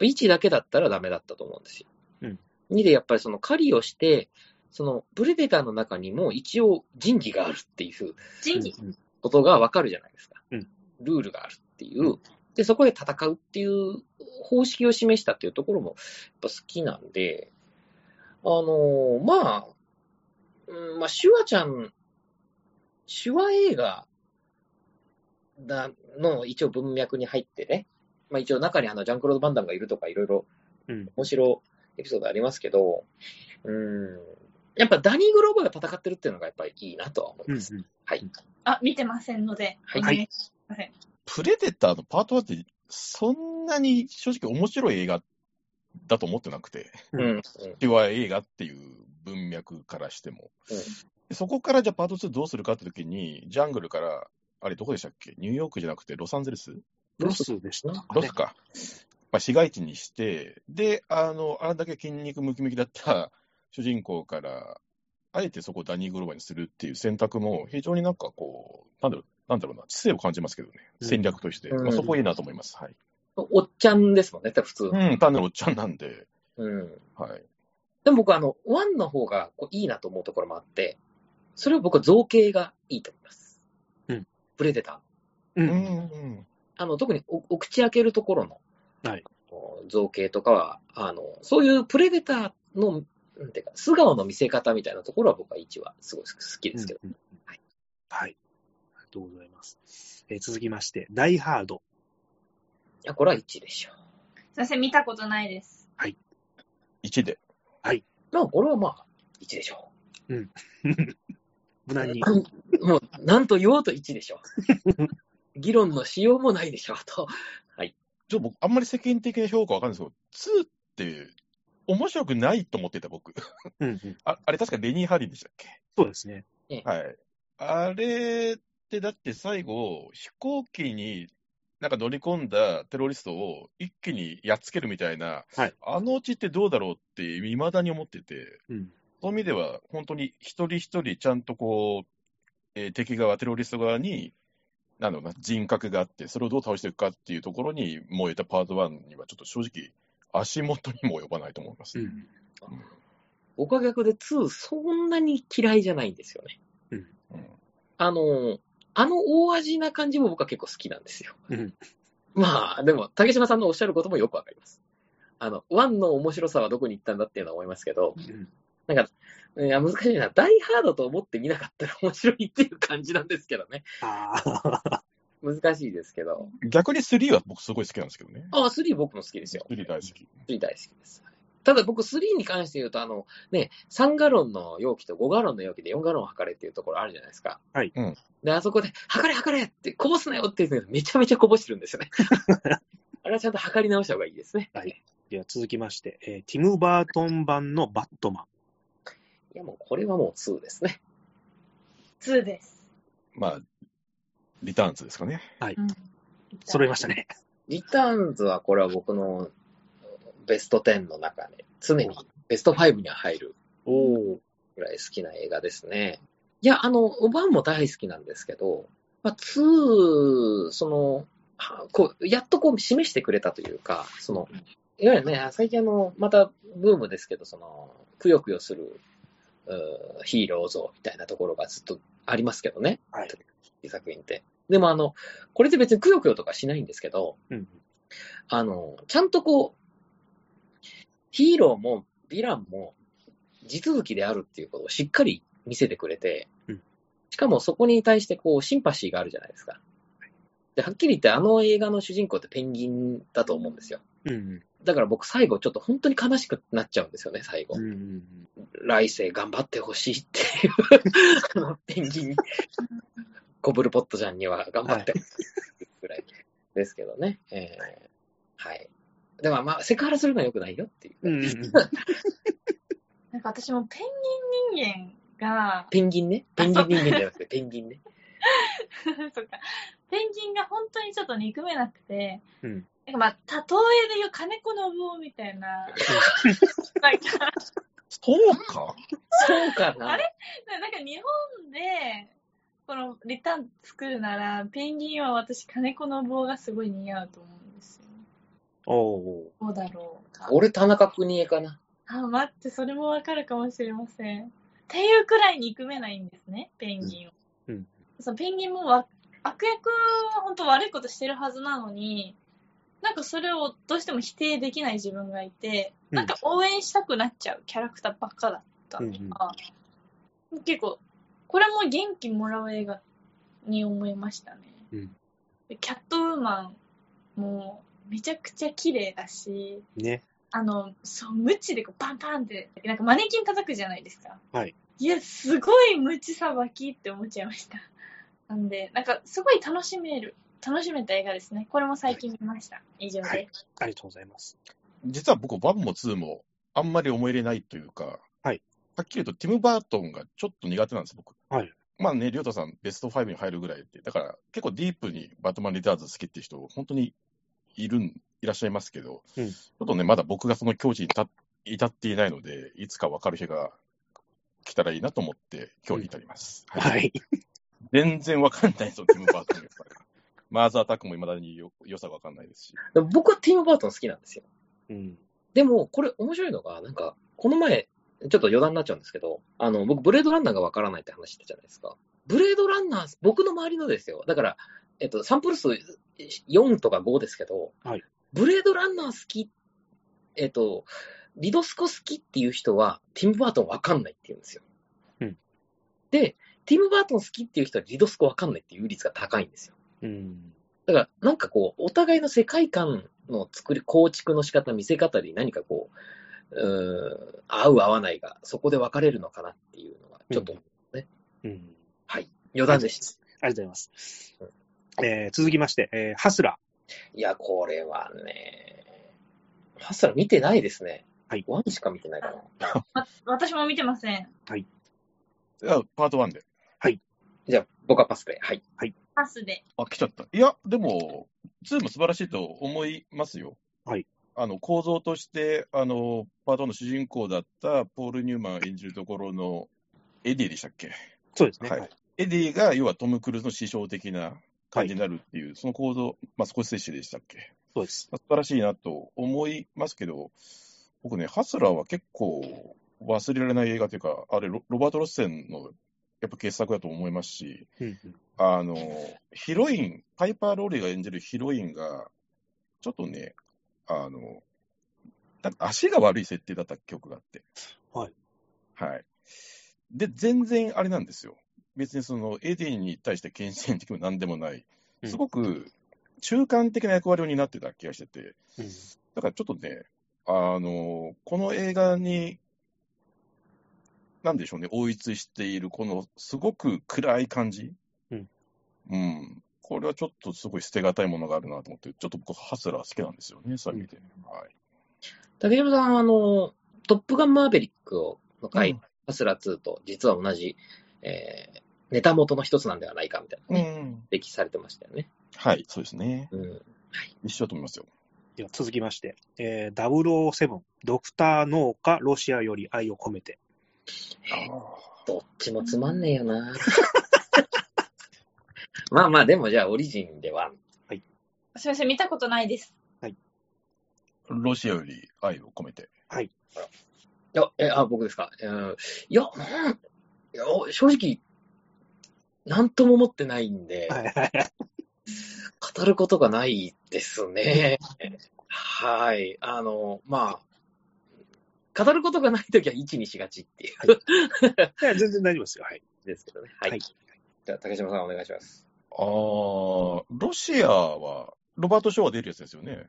1だけだったらダメだったと思うんですよ。うん2でやっぱりその狩りをして、そのプレデターの中にも一応仁義があるっていう仁義。ことがわかるじゃないですか。うんルールがあるっていう。で、そこで戦うっていう方式を示したっていうところもやっぱ好きなんで、あのーまあ、うん、まあ、シュワちゃん、手話映画だの一応文脈に入ってね、まあ一応中にあのジャンクロード・バンダムがいるとかいろいろうん面白いエピソードありますけど、うん、やっぱダニー・グローバーが戦ってるっていうのがやっぱりいいなとは思いうんます。はい。あ、見てませんので。はいはい。プレデターのパート1って、そんなに正直面白い映画だと思ってなくて、うん。うん手話映画っていう文脈からしても。でそこからじゃあパート2どうするかって時に、ジャングルから、あれどこでしたっけ？ニューヨークじゃなくてロサンゼルス？ロスでした。ロスか。まあ、市街地にして、で、あの、あれだけ筋肉ムキムキだった主人公から、あえてそこをダニー・グローバーにするっていう選択も、非常になんかこう、なんだろう、なんだろうな、知性を感じますけどね、うん戦略として。うんまあ、そこいいなと思います。はい。おっちゃんですもんね、普通。うん、単なるおっちゃんなんで、うん。はい。でも僕、あの、 one の方がこういいなと思うところもあって、それは僕は造形がいいと思います。うん。プレデター。う。うんん。あの、特におお口開けるところの、はい造形とかは、あの、そういうプレデターの、なんていうか、素顔の見せ方みたいなところは僕は1はすごい好きですけど。うんはいはい。ありがとうございます。えー続きまして、ダイハード。いや、これは1でしょすいません、見たことないです。1で。う。まあ、これはまあ、1でしょ *laughs* 無難に。う。もう、なんと言おうと1でしょう。*laughs* 議論のしようもないでしょうと。ちょっと僕、あんまり世間的な評価わかんないですけど、2って面白くないと思ってた、僕。うんうんああれ、確かレニー・ハリーでしたっけ？そうですね。はい。あれって、だって最後、飛行機になんか乗り込んだテロリストを一気にやっつけるみたいな、はいあのうちってどうだろうって、未だに思ってて、うん。そういう意味では、本当に一人一人ちゃんとこう、えー敵側、テロリスト側に、なんだろうな、人格があって、それをどう倒していくかっていうところに燃えたパート1には、ちょっと正直、足元にも及ばないと思います。うん。僕は逆で2、そんなに嫌いじゃないんですよね。うんあの、あの大味な感じも僕は結構好きなんですよ。うん。まあ、でも、竹島さんのおっしゃることもよくわかります。あの、1の面白さはどこに行ったんだっていうのは思いますけど、うんなんか、いや、難しいな。ダイハードと思って見なかったら面白いっていう感じなんですけどね。難しいですけど。逆に3は僕すごい好きなんですけどね。ああ、3僕も好きですよ。3大好き。3大好きです。ただ僕3に関して言うと、あの、ね、3ガロンの容器と5ガロンの容器で4ガロン測れっていうところあるじゃないですか。はいうんで、あそこで、測れ測れって、こぼすなよって言うのめちゃめちゃこぼしてるんですよね。*laughs* あれはちゃんと測り直した方がいいですね。はい。では続きまして、えーティム・バートン版のバットマン。いや、もうこれはもう2ですね。2です。まあ、リターンズですかね。うん。揃いましたね。リターンズはこれは僕のベスト10の中で、常にベスト5には入るおお。ぐらい好きな映画ですね。いや、あの、1も大好きなんですけど、まあ、2、その、はこう、やっとこう示してくれたというか、その、いわゆるね、最近あの、またブームですけど、その、くよくよする、ヒーロー像みたいなところがずっとありますけどね。はい。作品って。でもあの、これって別にくよくよとかしないんですけど、うん。あの、ちゃんとこう、ヒーローもヴィランも地続きであるっていうことをしっかり見せてくれて、うんしかもそこに対してこう、シンパシーがあるじゃないですか。で、はっきり言ってあの映画の主人公ってペンギンだと思うんですよ。うん。だから僕最後ちょっと本当に悲しくなっちゃうんですよね、最後。うんうん来世頑張ってほしいっていう、あのペンギン、コブルポットちゃんには頑張ってほしいぐらいですけどね。えーはい。でもまあ、セクハラするのは良くないよっていう。うん。うん。*laughs* なんか私もペンギン人間が、ペンギンね。ペンギン人間じゃなくて、ペンギンね。*laughs* そっか、ペンギンが本当にちょっと憎めなくて、うんなんかまあ、例えで言う金子信夫みたいな、*laughs* なんか、そうか？そうかな。あれ？なんか日本で、このリターン作るなら、ペンギンは私、金子信夫がすごい似合うと思うんですよ。おお。どうだろうか。俺、田中邦衛かな。あ、待って、それもわかるかもしれません。っていうくらい憎めないんですね、ペンギンを。うんうんそのペンギンもわ悪役は本当悪いことしてるはずなのに、なんかそれをどうしても否定できない自分がいて、うんなんか応援したくなっちゃうキャラクターばっかだったのが、結構、これも元気もらう映画に思いましたね。うん。でキャットウーマンもめちゃくちゃ綺麗だし、ね。あの、そう、ムチでこうパンパンって、なんかマネキン叩くじゃないですか。はい。いや、すごいムチさばきって思っちゃいました。*laughs* なんで、なんかすごい楽しめる、楽しめた映画ですね。これも最近見ました。以上で。はいありがとうございます。実は僕、1も2もあんまり思い入れないというか、はいはっきり言うと、ティム・バートンがちょっと苦手なんです、僕。はいまあね、りょうたさん、ベスト5に入るぐらいって、だから結構ディープにバットマン・リターンズ好きっていう人、本当にいるん、いらっしゃいますけど、うんちょっとね、まだ僕がその境地に至至っていないので、いつか分かる日が来たらいいなと思って、今日に至ります。はいはい。*laughs* 全然分かんないぞ、ティム・バートンですから。マーズアタックも未だによ良さがわかんないですし。でも僕はティム・バートン好きなんですよ。うん。でも、これ面白いのが、なんか、この前、ちょっと余談になっちゃうんですけど、あの、僕、ブレードランナーがわからないって話してたじゃないですか。ブレードランナー、僕の周りのですよ。だから、えっと、サンプル数4とか5ですけど、はいブレードランナー好き、えっと、リドスコ好きっていう人は、ティム・バートンわかんないって言うんですよ。うんで、ティム・バートン好きっていう人はリドスコわかんないっていう率が高いんですよ。うん。だから、なんかこう、お互いの世界観の作り、構築の仕方、見せ方に何かこう、う合う合わないが、そこで分かれるのかなっていうのが、ちょっと、うん。はい、余談でした。ありがとうございます。えー続きまして、えーハスラいや、これはね、ハッサラ見てないですね。はいワンしか見てないかな。わ私も見てません。いやパート1で。じゃあ、僕はパスで。はい。パスで。あ、来ちゃった。いや、でも、2も素晴らしいと思いますよ。はい。あの、構造として、あの、パート1の主人公だったポール・ニューマン演じるところのエディでしたっけ？そうですね。はいエディが、要はトム・クルーズの師匠的な感じになるっていう、その構造、まあ、少し接種でしたっけ？そうです。素晴らしいなと思いますけど、僕ね、ハスラーは結構忘れられない映画というか、あれ、ロロバート・ロッセンのやっぱ傑作だと思いますし、あの、ヒロイン、パイパー・ローリーが演じるヒロインが、ちょっとね、あの、足が悪い設定だった曲があって。はい。はい。で、全然あれなんですよ。別にその、エディに対して献身的もなんでもない、すごく中間的な役割を担ってた気がしてて、うんだからちょっとね、あの、この映画に、なんでしょうね、追いつしている、このすごく暗い感じ。うん。うん。これはちょっとすごい捨てがたいものがあるなと思って、ちょっと僕、ハスラー好きなんですよね、そういう意味で。はい。竹島さん、あの、トップガンマーベリックをの回、うんハスラー2と実は同じ、えー、ネタ元の一つなんではないかみたいなね、ん。指摘されてましたよね。はい、そうですね。うん。一緒だと思いますよ。では続きまして、えー、007、ドクター農家、ロシアより愛を込めて。どっちもつまんねえよな。*laughs* まあまあ、でもじゃあ、オリジンでは、すみません、見たことないです。ロシアより愛を込めて。はい。いや、え、あ、僕ですか？うんいや、なんいや正直、なんとも思ってないんで、はいはいはい。語ることがないですね。はい。あの、まあ、語ることがないときは1にしがちっていう、いや全然大丈夫ですよ。はい。ですけどね。はい。はいじゃあ、竹島さんお願いします。あー、ロシアは、ロバート・ショーが出るやつですよね。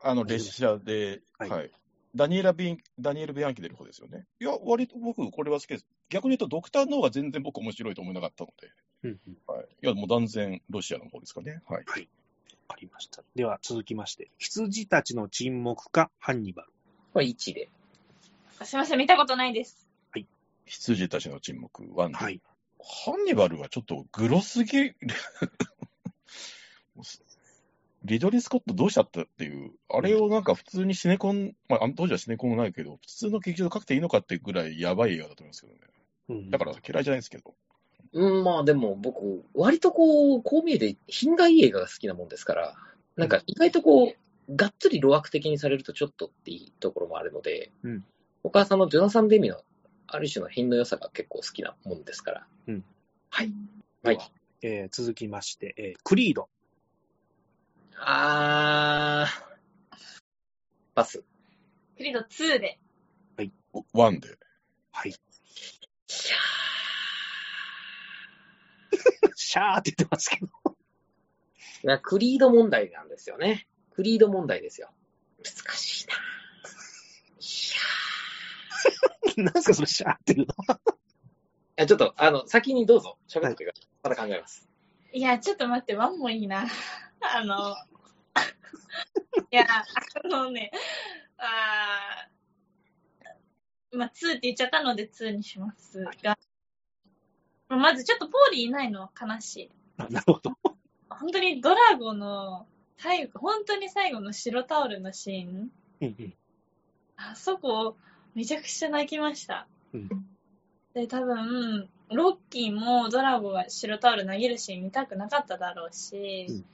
あの、列車で、ははいい。ダニエラビン、ダニエル・ベアンキ出る方ですよね。いや、割と僕、これは好きです。逆に言うと、ドクターの方が全然僕面白いと思えなかったので、うんうん。はい。いや、もう断然ロシアの方ですかね。はい。わかりました。では続きまして、羊たちの沈黙か、ハンニバル。これ1で。すみません、見たことないです。羊たちの沈黙、ワンで。はい。ハンニバルはちょっとグロすぎる。*laughs* リドリー・スコットどうしちゃったっていう、あれをなんか普通にシネコン、まあ、当時はシネコンもないけど、普通の劇場で書くていいのかっていうぐらいやばい映画だと思いますけどね。うんだから嫌いじゃないですけど。うん、まあでも僕、割とこう、こう見えて品がいい映画が好きなもんですから、なんか意外とこう、がっつり路悪的にされるとちょっとっていうところもあるので、うんお母さんのジョナサン・デミのある種の品の良さが結構好きなもんですから。うんはい。はい。えー続きまして、えークリード。あー、パス。クリード2で。ワンで。はい。いや *laughs* シャーって言ってますけど。ーいやクリード問題なんですよね。クリード問題ですよ。難しいな。いや *laughs* なんすかそれシャーって言うの？ー *laughs* いや、ちょっと、あの、先にどうぞ、喋ってください。また考えます。いや、ちょっと待って、ワンもいいな。*laughs* あの、*laughs* いや、あのね、あーまあ、2って言っちゃったので2にしますが、まずちょっとポーリーいないのは悲しい。あなるほど。本当にドラゴの最後、本当に最後の白タオルのシーン、うんうんあそこ、めちゃくちゃ泣きました。うんで、多分、ロッキーもドラゴが白タオル投げるシーン見たくなかっただろうし、うん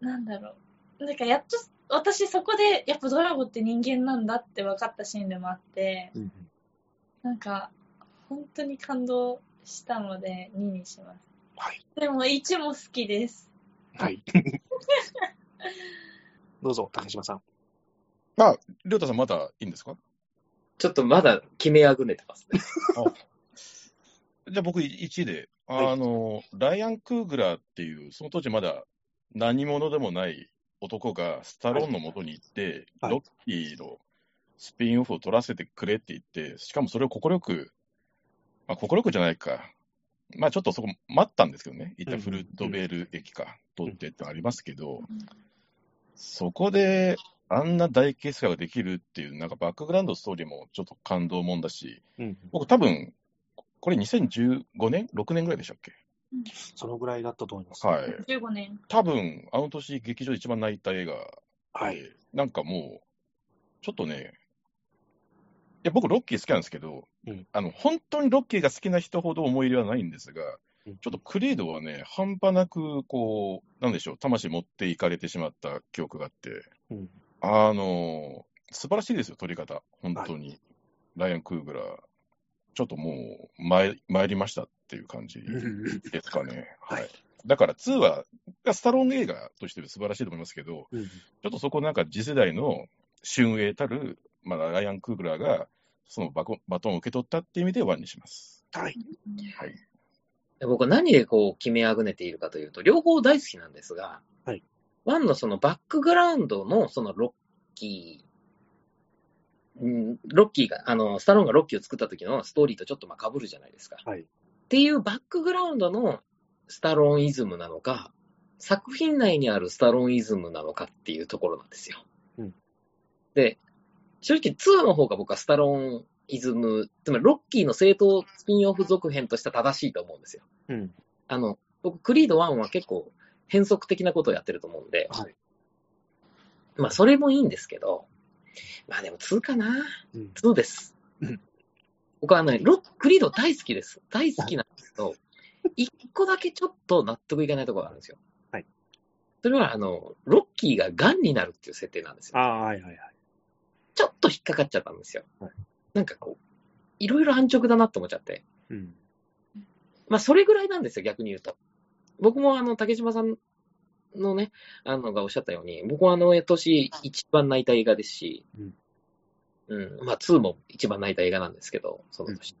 なんだろう。なんかやっと、私そこで、やっぱドラゴって人間なんだって分かったシーンでもあって、うんなんか、本当に感動したので2にします。はい。でも1も好きです。はい。*laughs* どうぞ、高島さん。あ、りょうたさんまだいいんですか？ちょっとまだ決めあぐねてますね。*laughs* じゃあ僕1位で、はい。あの、ライアン・クーグラーっていう、その当時まだ何者でもない男がスタローンの元に行って、はい。ロッキーのスピンオフを取らせてくれって言って、しかもそれを快く、まあ、快くじゃないか、まあちょっとそこ待ったんですけどね、一旦フルトベール駅か取ってってありますけど、そこであんな大傑作ができるっていう、なんかバックグラウンドストーリーもちょっと感動もんだし、うん。僕多分、これ2015年 ?6 年ぐらいでしたっけ？そのぐらいだったと思います。はい。15年。多分、あの年劇場で一番泣いた映画はい。で、なんかもう、ちょっとね、いや、僕ロッキー好きなんですけど、うんあの、本当にロッキーが好きな人ほど思い入れはないんですが、うんちょっとクリードはね、半端なく、こう、なんでしょう、魂持っていかれてしまった記憶があって、うん。あの、素晴らしいですよ、撮り方。本当に。ライアン・クーグラー。ちょっともう、参参りましたっていう感じですかね。は *laughs* いはい。だから2は、スタローン映画として素晴らしいと思いますけど、うんちょっとそこなんか次世代の春英たる、まあ、ライアン・クーグラーが、そのバコバトンを受け取ったっていう意味で1にします。はい。はい。僕は何でこう決めあぐねているかというと、両方大好きなんですが、はい。ワンのそのバックグラウンドのそのロッキー、うんロッキーが、あの、スタローンがロッキーを作った時のストーリーとちょっとまあ被るじゃないですか。はい。っていうバックグラウンドのスタローンイズムなのか、作品内にあるスタローンイズムなのかっていうところなんですよ。うんで、正直2の方が僕はスタローンイズム、つまりロッキーの正当スピンオフ続編としては正しいと思うんですよ。うん。あの、僕、クリード1は結構変則的なことをやってると思うんで、はい。まあそれもいいんですけど、まあでも2かなうん。2ですうん。僕はね、ロックリード大好きです。大好きなんですけど、*laughs* 一個だけちょっと納得いかないところがあるんですよ。はい。それは、あの、ロッキーが癌になるっていう設定なんですよ。ああ、はいはいはい。ちょっと引っかかっちゃったんですよ。はいなんかこう、いろいろ安直だなって思っちゃって。うん。まあ、それぐらいなんですよ、逆に言うと。僕も、あの、竹島さんのね、あの、がおっしゃったように、僕はあの、年一番泣いた映画ですし、うん。うん、まあ、2も一番泣いた映画なんですけど、その年。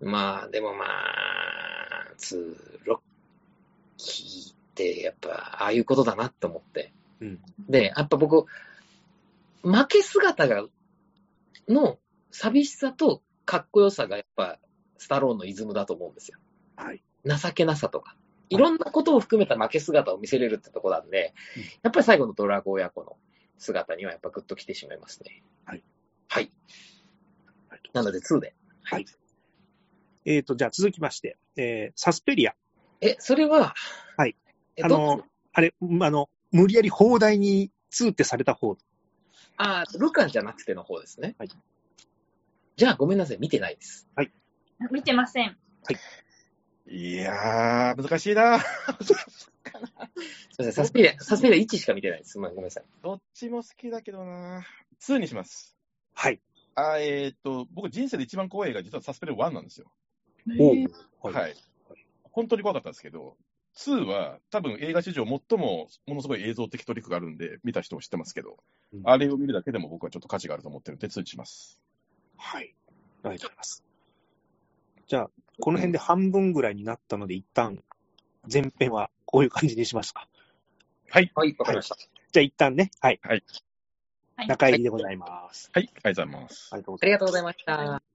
まあ、でもまあ、2、ロッキーって、やっぱ、ああいうことだなって思って。うん。で、やっぱ僕、負け姿が、の寂しさとかっこよさがやっぱ、スタローンのイズムだと思うんですよ。はい。情けなさとか。いろんなことを含めた負け姿を見せれるってとこなんで、うんやっぱり最後のドラゴ親子の姿にはやっぱグッと来てしまいますね。はい。はい。はいなので2で。はい。えっ、と、じゃあ続きまして、えー、サスペリア。え、それは、はい。えあの、あれ、あの、無理やり放題に2ってされた方。あルカンじゃなくての方ですね。はい。じゃあごめんなさい、見てないです。見てません。いやー、難しいな。すいません、サスペリア、サスペリア1しか見てないです。まあごめんなさい。どっちも好きだけどな。2にします。はい。あえっ、と、僕人生で一番怖い映画、実はサスペル1なんですよ。おうえーはい。本当に怖かったんですけど、2は多分映画史上最もものすごい映像的トリックがあるんで、見た人も知ってますけど、うんあれを見るだけでも僕はちょっと価値があると思ってるんで、2にします。はい。ありがとうございます。じゃあ、この辺で半分ぐらいになったので、一旦、前編はこういう感じにしますか。はい。はい、わかりました。じゃあ一旦ね、はい。はいはい中入りでございます。はい、ありがとうございます。あり。がとうございました。